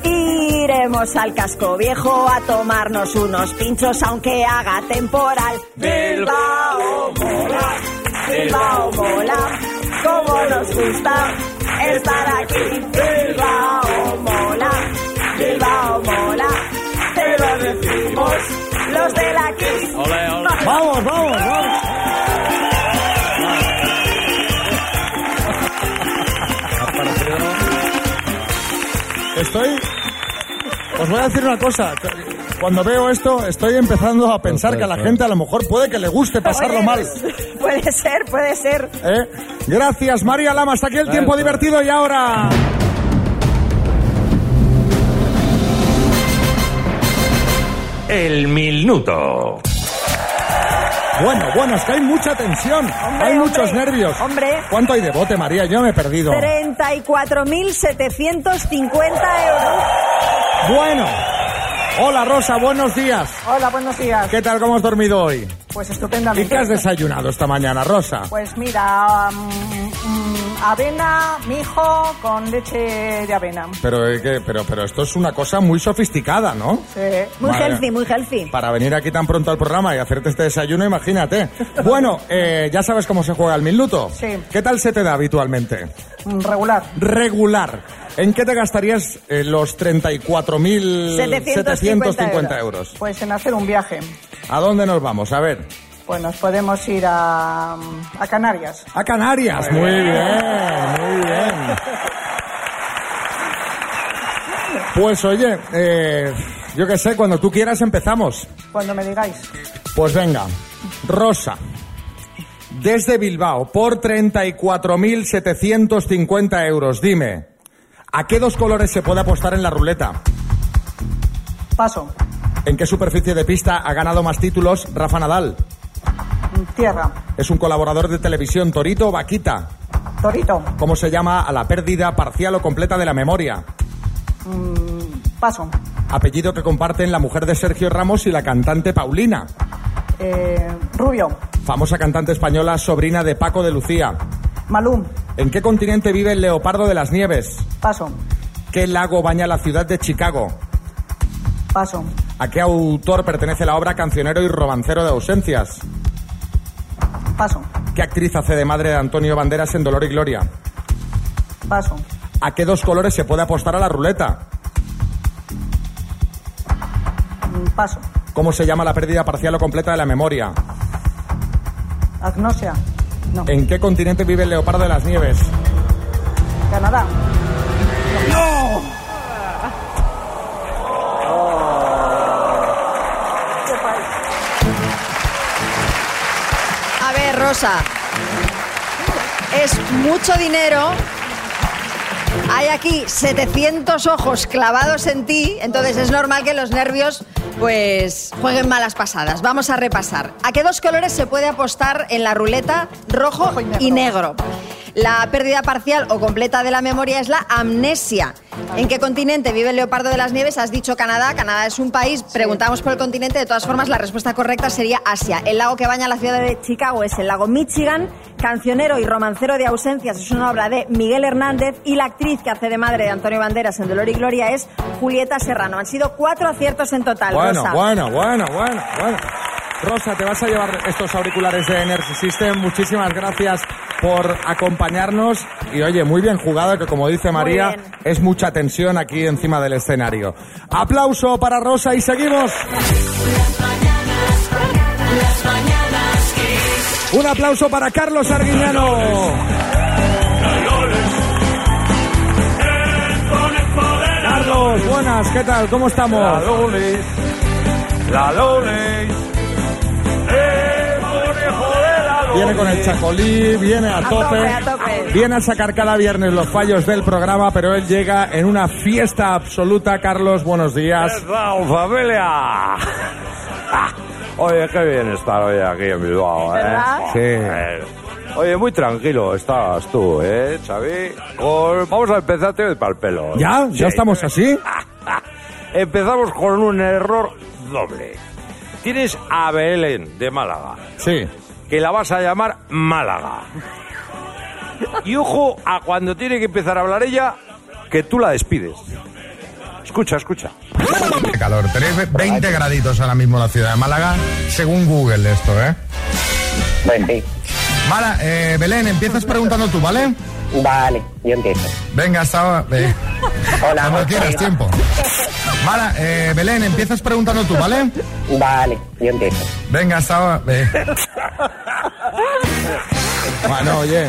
Iremos al casco viejo a tomarnos unos pinchos aunque haga temporal. Bilbao mola, Bilbao mola, como nos gusta estar aquí. Bilbao mola, Bilbao mola, te lo decimos los de la Kiss. Vamos, vamos, vamos. Estoy. Os voy a decir una cosa. Cuando veo esto, estoy empezando a pensar que a la gente a lo mejor puede que le guste pasarlo Oye, mal. Puede ser, puede ser. ¿eh? Gracias, María Lama. Hasta aquí el tiempo divertido y ahora. El minuto. Bueno, bueno, es que hay mucha tensión. hay muchos nervios. Hombre. ¿Cuánto hay de bote, María? Yo me he perdido. 34.750 euros. Bueno. Hola, Rosa, buenos días. Hola, buenos días. ¿Qué tal? ¿Cómo has dormido hoy? Pues ¿Y estupendamente. qué has desayunado esta mañana, Rosa? Pues mira, mm, mm, avena, mijo con leche de avena. Pero, eh, ¿qué? pero, pero esto es una cosa muy sofisticada, ¿no? Sí. Muy Madre. healthy, muy healthy. Para venir aquí tan pronto al programa y hacerte este desayuno, imagínate. *laughs* Bueno, eh, ya sabes cómo se juega el minuto. Sí. ¿Qué tal se te da habitualmente? Mm, Regular. Regular. ¿En qué te gastarías eh, los 34.750 750 euros? Pues en hacer un viaje. ¿A dónde nos vamos? A ver. Pues nos podemos ir a, a Canarias. A Canarias. Muy bien, muy bien. Pues oye, eh, yo qué sé, cuando tú quieras empezamos. Cuando me digáis. Pues venga, Rosa, desde Bilbao, por 34.750 euros, dime, ¿a qué dos colores se puede apostar en la ruleta? Paso. ¿En qué superficie de pista ha ganado más títulos Rafa Nadal? Tierra. ¿Es un colaborador de televisión Torito o Vaquita? Torito. ¿Cómo se llama a la pérdida parcial o completa de la memoria? Mm, Paso. Apellido que comparten la mujer de Sergio Ramos y la cantante Paulina. Eh, Rubio. Famosa cantante española, sobrina de Paco de Lucía. Malum. ¿En qué continente vive el leopardo de las nieves? Paso. ¿Qué lago baña la ciudad de Chicago? Paso. ¿A qué autor pertenece la obra Cancionero y Romancero de Ausencias? Paso. ¿Qué actriz hace de madre de Antonio Banderas en Dolor y Gloria? Paso. ¿A qué dos colores se puede apostar a la ruleta? Mm, Paso. ¿Cómo se llama la pérdida parcial o completa de la memoria? Agnosia. No. ¿En qué continente vive el leopardo de las nieves? Canadá. ¡No! A ver, Rosa. Es mucho dinero. Hay aquí 700 ojos clavados en ti, entonces es normal que los nervios pues jueguen malas pasadas. Vamos a repasar. ¿A qué dos colores se puede apostar en la ruleta? Rojo y negro. La pérdida parcial o completa de la memoria es la amnesia. ¿En qué continente vive el leopardo de las nieves? Has dicho Canadá. Canadá es un país. Preguntamos por el continente. De todas formas, la respuesta correcta sería Asia. El lago que baña la ciudad de Chicago es el lago Michigan. Cancionero y romancero de ausencias es una obra de Miguel Hernández. Y la actriz que hace de madre de Antonio Banderas en Dolor y Gloria es Julieta Serrano. Han sido cuatro aciertos en total. Bueno, Rosa. bueno, bueno, bueno, bueno. Rosa, te vas a llevar estos auriculares de Energy System. Muchísimas gracias por acompañarnos. Y oye, muy bien jugado, que como dice María, es mucha tensión aquí encima del escenario. Aplauso para Rosa y seguimos. Un aplauso para Carlos Arguiñano. Carlos, buenas, ¿qué tal? ¿Cómo estamos? La la Viene con el chacolí, viene a, A tope, tope, a tope. viene a sacar cada viernes los fallos del programa, pero él llega en una fiesta absoluta. Carlos, buenos días. ¿Qué tal, familia? *laughs* Oye, qué bien estar hoy aquí en Bilbao, ¿eh? ¿Verdad? Sí. Oye, muy tranquilo estás tú, ¿eh, Xavi? Con- Vamos a empezar te para el pelo. ¿Ya? ¿Ya Sí. estamos así? *laughs* Empezamos con un error doble. Tienes a Belén de Málaga, Sí. Que la vas a llamar Málaga. Y ojo a cuando tiene que empezar a hablar ella, que tú la despides. Escucha, escucha. Qué calor. Tenéis 20 graditos ahora mismo en la ciudad de Málaga, según Google esto, ¿eh? Mala, eh, Belén, empiezas preguntando tú, ¿vale? Vale, yo empiezo. Venga, hasta... eh, *laughs* Hola, cuando quieras, tiempo. Mala, eh, Belén, empiezas preguntando tú, ¿vale? Vale, yo empiezo. Venga, hasta... eh, Bueno, oye.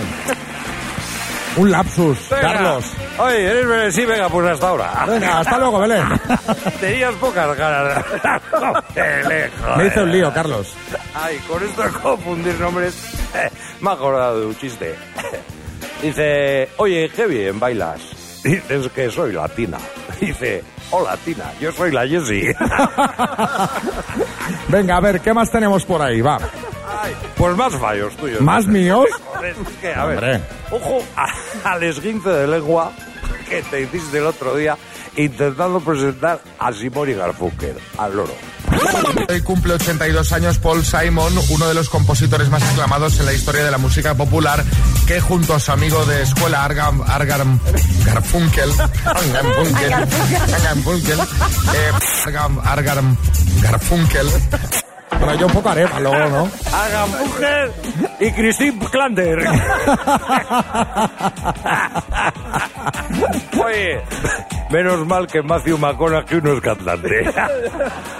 Un lapsus, Venga. Carlos. Oye, eres Belén, sí, venga, pues hasta ahora. Venga, hasta luego, Belén. *laughs* Tenías pocas ganas. *laughs* Joder, joder. Me hice un lío, Carlos. Ay, con esto de confundir nombres, me he acordado de un chiste. *laughs* Dice, oye, qué bien bailas. Dices que soy latina. *laughs* Dice, oh, latina, yo soy la Jessie. *laughs* Venga, a ver, ¿qué más tenemos por ahí? Va. Ay, pues más fallos tuyos. ¿Más míos? Joder, es que, a ver, ojo al esguince de lengua que te hiciste el otro día intentando presentar a Simón y Garfunkel, al loro. Hoy cumple 82 años Paul Simon, uno de los compositores más aclamados en la historia de la música popular, que junto a su amigo de escuela Argam, Argam Garfunkel, Garfunkel, Garfunkel, eh, Argam, Argam Garfunkel, Bueno, yo un poco haré, luego, ¿no? A Garfunkel y Christine Klander. *laughs* Oye, menos mal que Matthew McConaughey no es cantante.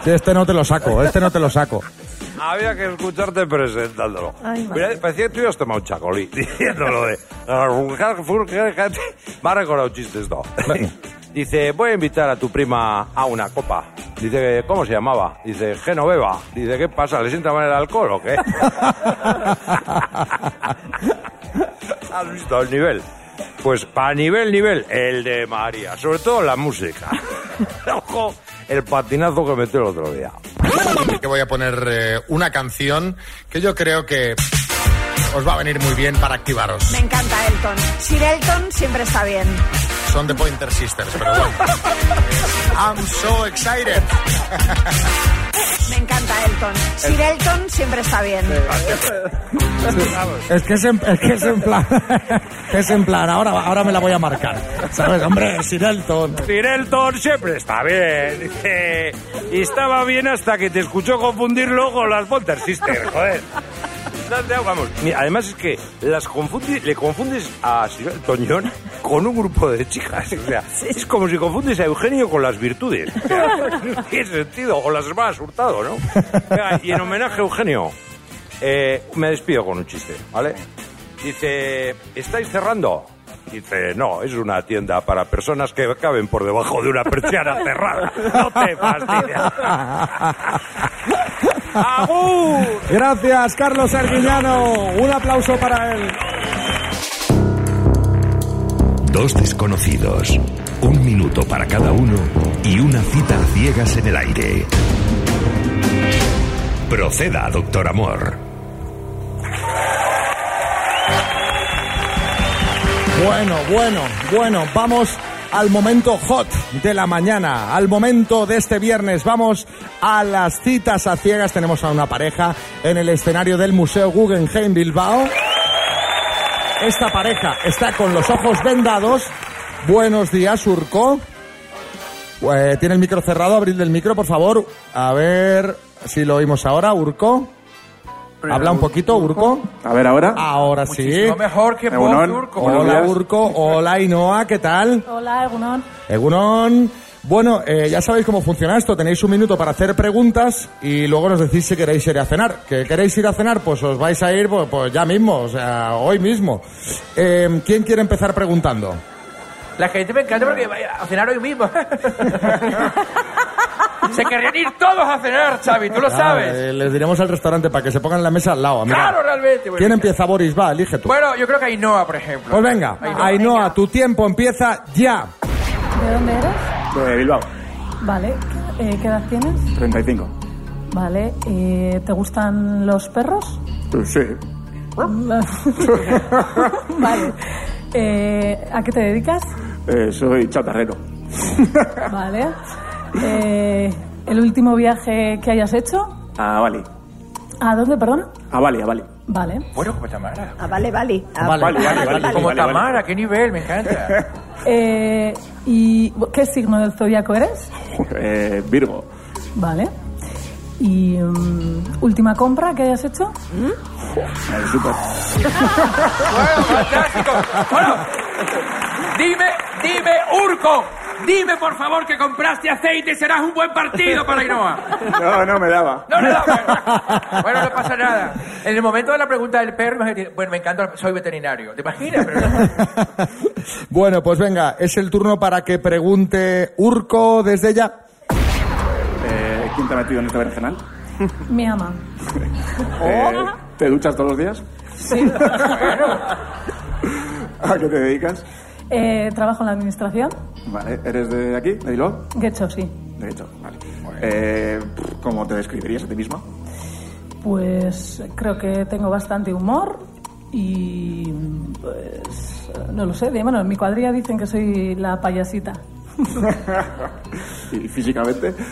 Este no te lo saco, este no te lo saco. Había que escucharte presentándolo. Ay, Mira, parecía que tú ibas a tomar un chacolí *laughs* diciéndolo de. Me ha recordado un chiste esto. Dice, voy a invitar a tu prima a una copa. Dice, ¿cómo se llamaba? Dice, Genoveva. Dice, ¿qué pasa? ¿Le sienta mal el alcohol o qué? *laughs* ¿Has visto el nivel? Pues para nivel, nivel, el de María. Sobre todo la música. *laughs* Ojo, el patinazo que metió el otro día. que voy a poner eh, una canción que yo creo que os va a venir muy bien para activaros. Me encanta Elton. Sin Elton siempre está bien. Son de Pointer Sisters, pero bueno. *laughs* I'm so excited. *laughs* Encanta Elton. Sin Elton siempre está bien. Es que es en, es que es en plan. *laughs* es en plan, ahora, ahora me la voy a marcar. ¿Sabes? Hombre, sin Elton. Elton siempre está bien. Dice, y estaba bien hasta que te escuchó confundirlo con las Pointer Sisters, joder. Vamos, además es que las le confundes a Toñón con un grupo de chicas. O sea, es como si confundes a Eugenio con las virtudes. O sea, no *laughs* tiene sentido. O las hermanas Hurtado, ¿no? Y en homenaje a Eugenio, eh, me despido con un chiste, ¿vale? Dice, ¿estáis cerrando? Dice, no, es una tienda para personas que caben por debajo de una persiana cerrada. No te fastidies. *laughs* ¡Agur! Gracias, Carlos Arguiñano. Un aplauso para él. Dos desconocidos, un minuto para cada uno y una cita a ciegas en el aire. Proceda, doctor Amor. Bueno, bueno, bueno, vamos al momento hot de la mañana, al momento de este viernes. Vamos a las citas a ciegas. Tenemos a una pareja en el escenario del Museo Guggenheim Bilbao. Esta pareja está con los ojos vendados. Buenos días, Urco. Eh, Tiene el micro cerrado, abrirle el micro, por favor. A ver si lo oímos ahora, Urco. Habla un poquito, Urco. A ver, ahora. Ahora sí. Muchísimo mejor que Egunon. vos, Urco. Hola. Urco. Hola, Inoa. ¿Qué tal? Hola, Egunon. Egunon. Bueno, eh, ya sabéis cómo funciona esto. Tenéis un minuto para hacer preguntas y luego nos decís si queréis ir a cenar. ¿Que queréis ir a cenar? Pues os vais a ir pues, pues ya mismo, o sea, hoy mismo. Eh, ¿Quién quiere empezar preguntando? La gente me encanta porque vaya a cenar hoy mismo. *laughs* Se querrían ir todos a cenar, Xavi, tú lo Ah, sabes. eh, les diremos al restaurante para que se pongan en la mesa al lado. Mira. Claro, realmente. ¿Quién empieza, Boris? Va, elige tú. Bueno, yo creo que Ainhoa, por ejemplo. Pues venga, Ainhoa, tu tiempo empieza ya. ¿De dónde eres? De Bilbao, Vale. Eh, ¿Qué edad tienes? 35. Vale. Eh, ¿Te gustan los perros? Pues sí. *laughs* vale. Eh, ¿A qué te dedicas? Eh, soy chatarrero. Vale. Eh, ¿El último viaje que hayas hecho? A Bali. ¿A dónde, perdón? A Bali, a Bali. Vale. Bueno, como Tamara. Ah, vale, vale. Ah, Vale, vale, vale, vale, Como. Tamara, qué nivel, me encanta. *laughs* Eh, ¿Y qué signo del zodiaco eres? Eh, Virgo. Vale. ¿Y mm, última compra que hayas hecho? Eh, súper. *laughs* *laughs* bueno, fantástico. Bueno, dime, dime, Urco, dime por favor que compraste aceite, serás un buen partido para Ainhoa. *laughs* No, no me daba. No, no, no, bueno, no pasa nada. En el momento de la pregunta del perro, bueno, me encanta, soy veterinario. ¿Te imaginas? Pero no. *laughs* Bueno, pues venga, es el turno para que pregunte Urco desde ya. Eh, ¿Quién te ha metido en este berenjenal? *laughs* Mi ama. Eh, ¿Te duchas todos los días? Sí. ¿A qué te dedicas? Eh, trabajo en la administración. Vale, ¿eres de aquí, de Bilbao? Guecho, sí. De hecho, vale. Eh, ¿Cómo te describirías a ti misma? Pues creo que tengo bastante humor y pues no lo sé. Bueno, en mi cuadrilla dicen que soy la payasita. *laughs* ¿Y físicamente? *laughs*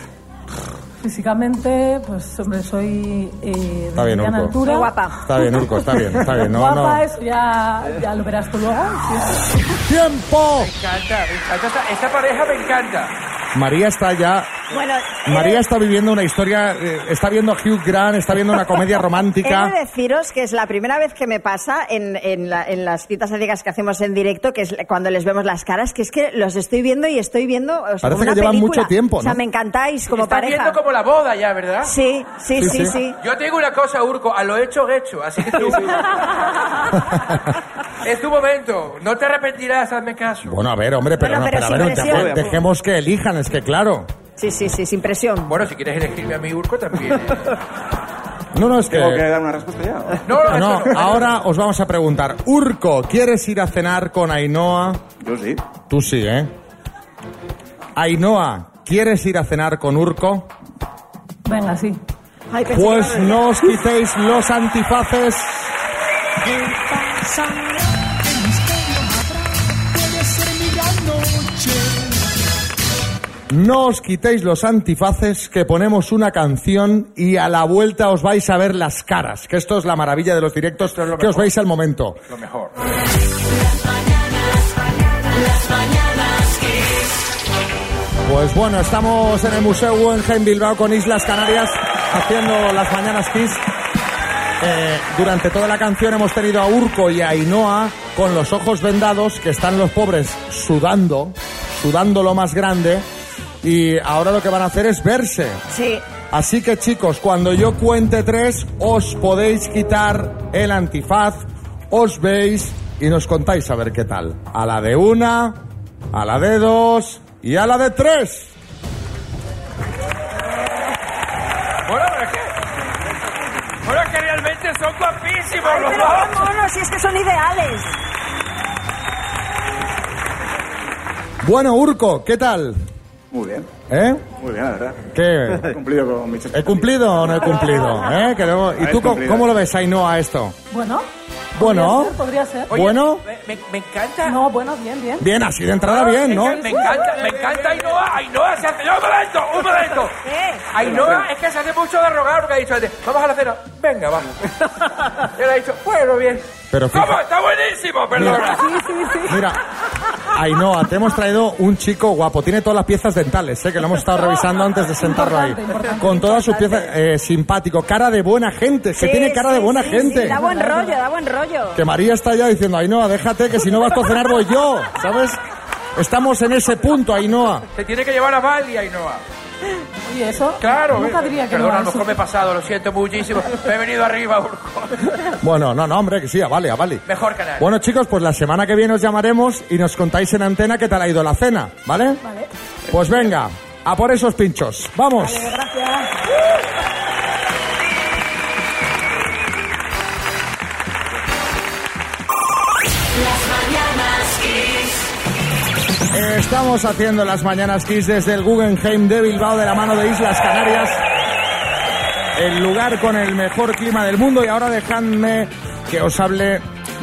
Físicamente, pues hombre, soy eh, de bien, Urco. altura. guapa. Está bien, Urco, está bien, está bien. No, Guapa, no. eso ya, ya lo verás tú luego. sí. ¡Tiempo! Me encanta, me encanta. Esta, esta pareja me encanta. María está ya. Bueno, María está viviendo una historia, eh, está viendo a Hugh Grant, está viendo una comedia *laughs* He romántica. de deciros que es la primera vez que me pasa en, en, la- en las citas ciegas que hacemos en directo, que es cuando les vemos las caras, que es que los estoy viendo y estoy viendo o sea, Parece como una que llevan película. mucho tiempo, O sea, ¿no? me encantáis como Está pareja. viendo como la boda ya, ¿verdad? Sí, sí, Sí, sí, sí. sí. Yo te digo una cosa, Urco, a lo hecho, hecho. Así que tú... *laughs* es tu momento. No te arrepentirás, hazme caso. Bueno, a ver, hombre, pero, Bueno, no, pero pero a ver, deje- dejemos que elijan, es que claro. Sí, sí, sí, sin presión. Bueno, si quieres elegirme a mí, Urco, también. *laughs* No, no, es que. ¿Tengo que dar una respuesta ya? No, no, No, ahora os vamos a preguntar. Urco, ¿quieres ir a cenar con Ainhoa? Yo sí. Tú sí, ¿eh? Ainhoa, ¿quieres ir a cenar con Urco? Venga, sí. Ay, Pues no os quitéis los antifaces. No os quitéis los antifaces que ponemos una canción y a la vuelta os vais a ver las caras, que esto es la maravilla de los directos, es lo que os mejor. veis al momento. Lo mejor. Pues bueno, estamos en el Museo Guggenheim Bilbao con Islas Canarias haciendo las mañanas Kiss. Eh, durante toda la canción hemos tenido a Urco y a Ainhoa con los ojos vendados, que están los pobres sudando, sudando lo más grande, y ahora lo que van a hacer es verse. Sí. Así que chicos, cuando yo cuente tres, os podéis quitar el antifaz, os veis y nos contáis a ver qué tal. A la de una, a la de dos y a la de tres. Bueno, es que... Bueno, es que realmente son guapísimos Ay, los pero dos. monos, si es que son ideales. Bueno, Urco, ¿qué tal? Muy bien. ¿Eh? Muy bien, la verdad. ¿Qué? *laughs* He cumplido con mis ¿He cumplido o no he cumplido? *laughs* ¿Eh? Que luego- ¿Y tú cómo, cumplido. cómo lo ves, Ainhoa, esto? Bueno, Bueno. Podría ser. Oye, Bueno. Me, me- encanta. No, bueno, bien, bien. Bien, así de entrada bien, ¿no? Me encanta, me encanta Ainhoa. Ainhoa se hace. ¡Un momento! ¡Un momento! *laughs* Ainhoa es que se hace mucho de rogar porque ha dicho antes, vamos a la cena. Venga, va. y él ha dicho, bueno, bien. Pero ¿Cómo? Está buenísimo, perdona. Mira, Ainhoa, te hemos traído un chico guapo. Tiene todas las piezas dentales, ¿eh? que lo hemos estado revisando antes de sentarlo ahí. Importante, importante. Con todas sus piezas, eh, simpático, cara de buena gente, que Sí, tiene cara de sí, buena sí, gente. sí, da buen rollo, da buen rollo. Que María está ya diciendo, Ainhoa, déjate que si no vas a cenar voy yo, ¿sabes? Estamos en ese punto, Ainhoa. Te tiene que llevar a Bali, Ainhoa. ¿Y eso? Claro. Nunca eh. diría que Perdona, no. a lo mejor me he pasado, lo siento muchísimo. Me he venido arriba, Urco. Bueno, no, no, hombre, que sí, a vale, a vale. Mejor canal. Bueno, chicos, pues la semana que viene os llamaremos y nos contáis en antena qué tal ha ido la cena, ¿vale? Vale. Pues venga, a por esos pinchos. ¡Vamos! Vale, gracias. Estamos haciendo las mañanas Kiss desde el Guggenheim de Bilbao de la mano de Islas Canarias. El lugar con el mejor clima del mundo y ahora dejadme que os hable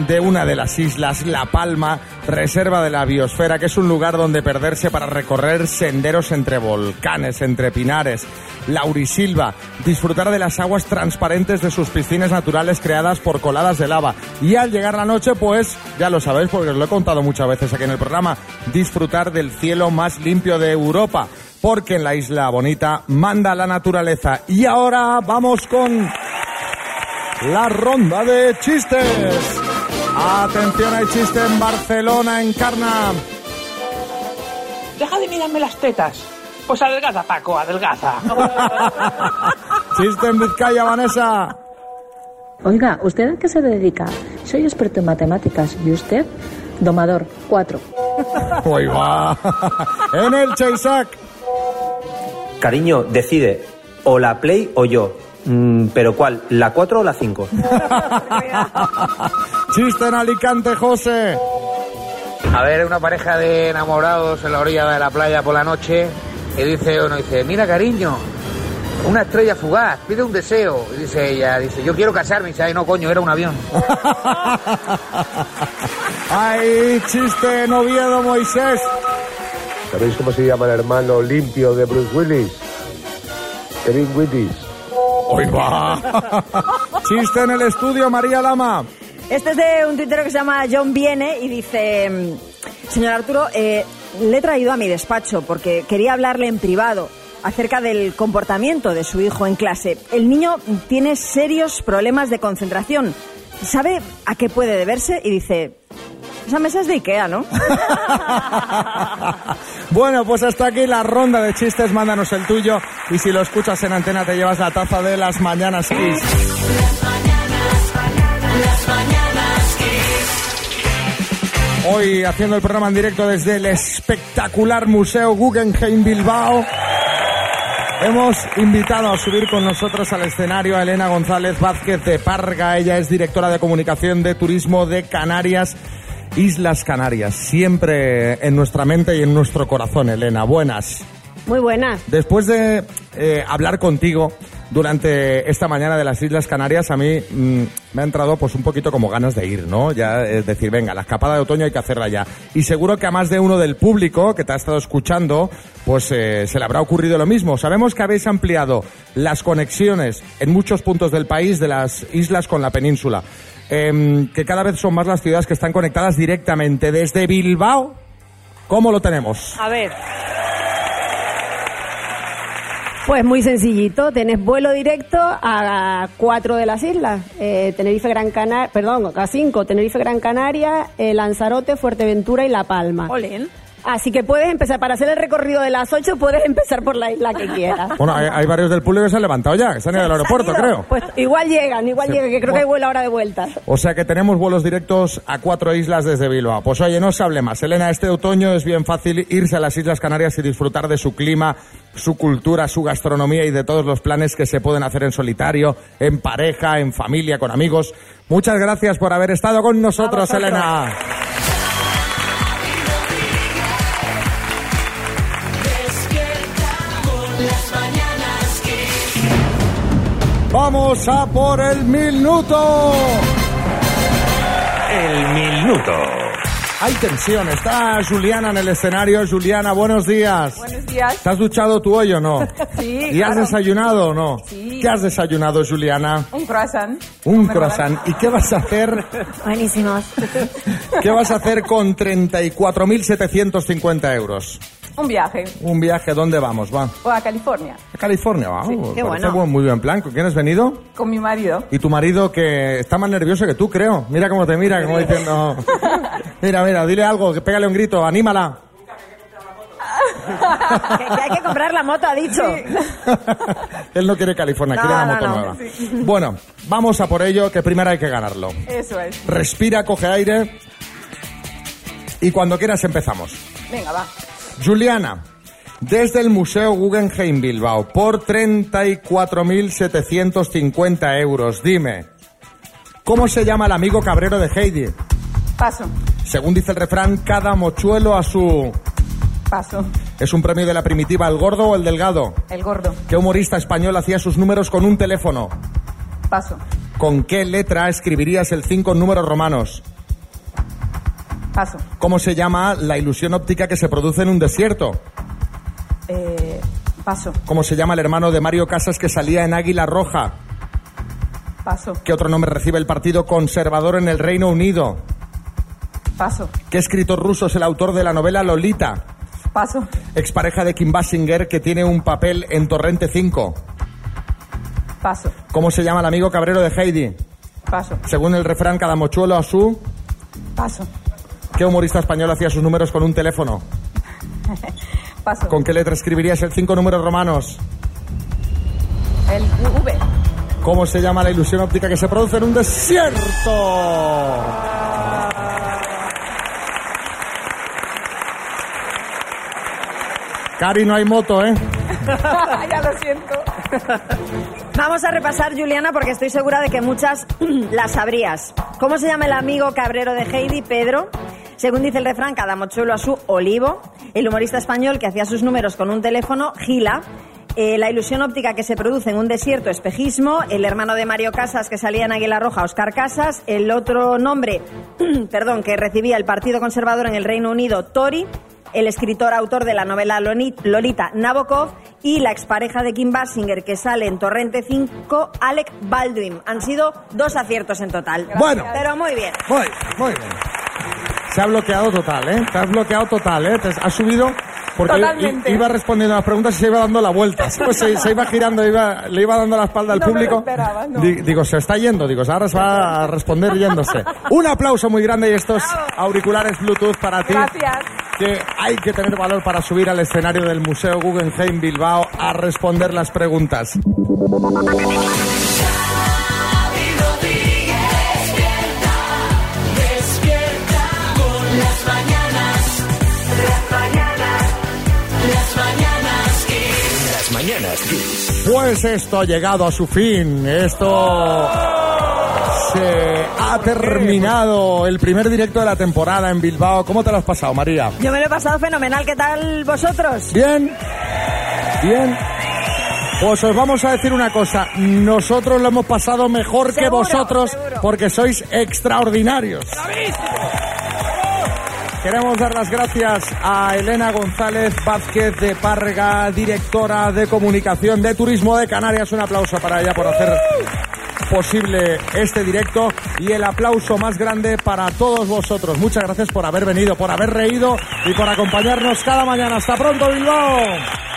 de una de las islas, La Palma, reserva de la biosfera, que es un lugar donde perderse para recorrer senderos entre volcanes, entre pinares, laurisilva, disfrutar de las aguas transparentes de sus piscinas naturales creadas por coladas de lava. Y al llegar la noche, pues, ya lo sabéis porque os lo he contado muchas veces aquí en el programa, disfrutar del cielo más limpio de Europa. Porque en la isla bonita manda la naturaleza. Y ahora vamos con la ronda de chistes. Atención, hay chiste en Barcelona, en Carna. Deja de mirarme las tetas. Pues adelgaza, Paco, adelgaza. *laughs* Chiste en Vizcaya, Vanessa. Oiga, ¿usted a qué se dedica? Soy experto en matemáticas. ¿Y usted? Domador. Cuatro. Uy, va. en el Cheisac. Cariño, decide, o la Play o yo. Mm, ¿Pero cuál? ¿La 4 o la 5? *laughs* Chiste en Alicante, José. A ver, una pareja de enamorados en la orilla de la playa por la noche y dice uno, dice, mira cariño, una estrella fugaz, pide un deseo. Y dice ella, dice, yo quiero casarme. Y dice, ay no coño, era un avión. *laughs* Ay, chiste en Oviedo, Moisés. ¿Sabéis cómo se llama el hermano limpio de Bruce Willis? Kevin Willis. Hoy va. *laughs* Chiste en el estudio, María Lama. Este es de un tuitero que se llama John Viene y dice, señor Arturo, eh, le he traído a mi despacho porque quería hablarle en privado acerca del comportamiento de su hijo en clase. El niño tiene serios problemas de concentración. ¿Sabe a qué puede deberse? Y dice, esa mesa es de Ikea, ¿no? *laughs* Bueno, pues hasta aquí la ronda de chistes. Mándanos el tuyo. Y si lo escuchas en antena, te llevas la taza de las mañanas Kiss. Hoy haciendo el programa en directo desde el espectacular Museo Guggenheim Bilbao. Hemos invitado a subir con nosotros al escenario a Elena González Vázquez de Parga. Ella es directora de comunicación de turismo de Canarias, Islas Canarias. Siempre en nuestra mente y en nuestro corazón, Elena. Buenas. Muy buenas. Después de eh, hablar contigo durante esta mañana de las Islas Canarias, a mí mm, me ha entrado pues un poquito como ganas de ir, ¿no? Ya es decir, venga, la escapada de otoño hay que hacerla ya. Y seguro que a más de uno del público que te ha estado escuchando, pues eh, se le habrá ocurrido lo mismo. Sabemos que habéis ampliado las conexiones en muchos puntos del país de las islas con la península. Em, que cada vez son más las ciudades que están conectadas directamente desde Bilbao. ¿Cómo lo tenemos? A ver. Pues muy sencillito, tenés vuelo directo a cuatro de las islas, eh, Tenerife, Gran Canaria, perdón, a cinco, Tenerife, Gran Canaria, eh, Lanzarote, Fuerteventura y La Palma. Así que puedes empezar, para hacer el recorrido de las ocho, puedes empezar por la isla que quieras. Bueno, hay, hay varios del público que se han levantado ya, que se han ido al aeropuerto, creo. Pues igual llegan, igual Sí. llegan, que creo que hay vuelo ahora de vuelta. O sea que tenemos vuelos directos a cuatro islas desde Bilbao. Pues oye, no se hable más. Elena, este otoño es bien fácil irse a las Islas Canarias y disfrutar de su clima, su cultura, su gastronomía y de todos los planes que se pueden hacer en solitario, en pareja, en familia, con amigos. Muchas gracias por haber estado con nosotros. Elena. Vamos a por el minuto. el minuto. Hay tensión. Está Juliana en el escenario. Juliana, buenos días. Buenos días. ¿Te has duchado tú hoy o no? *laughs* Sí, ¿Y has desayunado o no? Sí. ¿Qué has desayunado, Juliana? Un croissant. Un Me croissant. ¿Y qué vas a hacer? *laughs* Buenísimos. ¿Qué vas a hacer con 34.750 euros? Un viaje. Un viaje, ¿dónde vamos? Va. O a California. A California, va. Sí, Uh, qué bueno. buen- muy buen plan. ¿Con quién has venido? Con mi marido. Y tu marido que está más nervioso que tú, creo. Mira cómo te mira, como diciendo... *laughs* Mira, mira, dile algo, que pégale un grito, anímala. que, *laughs* que hay que comprar la moto, ha dicho. *laughs* Él no quiere California, No, quiere la moto no. nueva. Bueno, vamos a por ello, que primero hay que ganarlo. Eso es. Respira, coge aire. Y cuando quieras empezamos. Venga, va. Juliana, desde el Museo Guggenheim Bilbao, por 34.750 euros, dime, ¿cómo se llama el amigo cabrero de Heidi? Paso. Según dice el refrán, cada mochuelo a su... Paso. ¿Es un premio de la primitiva el gordo o el delgado? El gordo. ¿Qué humorista español hacía sus números con un teléfono? Paso. ¿Con qué letra escribirías el 5 en números romanos? Paso. ¿Cómo se llama la ilusión óptica que se produce en un desierto? Eh, paso. ¿Cómo se llama el hermano de Mario Casas que salía en Águila Roja? Paso. ¿Qué otro nombre recibe el Partido Conservador en el Reino Unido? Paso. ¿Qué escritor ruso es el autor de la novela Lolita? Paso. Expareja de Kim Basinger que tiene un papel en Torrente 5. Paso. ¿Cómo se llama el amigo cabrero de Heidi? Paso. Según el refrán, cada mochuelo a su... Paso. ¿Qué humorista español hacía sus números con un teléfono? *laughs* Paso. ¿Con qué letra escribirías el 5 números romanos? El V. ¿Cómo se llama la ilusión óptica que se produce en un desierto? Cari, no hay moto, ¿eh? *laughs* ya lo siento. Vamos a repasar, Juliana, porque estoy segura de que muchas *clears throat* las sabrías. ¿Cómo se llama el amigo cabrero de Heidi? Pedro. Según dice el refrán, cada mochuelo a su olivo. El humorista español que hacía sus números con un teléfono, Gila. Eh, la ilusión óptica que se produce en un desierto, espejismo. El hermano de Mario Casas que salía en Águila Roja, Oscar Casas. El otro nombre, *clears throat* perdón, que recibía el Partido Conservador en el Reino Unido, Tory. El escritor autor de la novela Lolita, Nabokov. Y la expareja de Kim Basinger que sale en Torrente 5, Alec Baldwin. Han sido dos aciertos en total. Bueno. Pero muy bien. Muy, muy bien. Se ha bloqueado total, ¿eh? Te has bloqueado total, ¿eh? Te has subido porque Totalmente. iba respondiendo a las preguntas y se iba dando la vuelta. *laughs* Pues se, se iba girando, iba, le iba dando la espalda al No me lo público. esperaba, no. Di- digo, se está yendo, digo, ahora se va a responder yéndose. *laughs* Un aplauso muy grande y estos auriculares Bluetooth para ti. Gracias. Que hay que tener valor para subir al escenario del Museo Guggenheim Bilbao a responder las preguntas. Mañanas Kiss. Pues esto ha llegado a su fin. Esto se ha terminado el primer directo de la temporada en Bilbao. ¿Cómo te lo has pasado, María? Yo me lo he pasado fenomenal. ¿Qué tal vosotros? Bien, bien. Pues os vamos a decir una cosa, nosotros lo hemos pasado mejor que vosotros seguro. porque sois extraordinarios. Queremos dar las gracias a Elena González Vázquez de Parga, directora de comunicación de Turismo de Canarias. Un aplauso para ella por hacer posible este directo y el aplauso más grande para todos vosotros. Muchas gracias por haber venido, por haber reído y por acompañarnos cada mañana. Hasta pronto, Bilbao.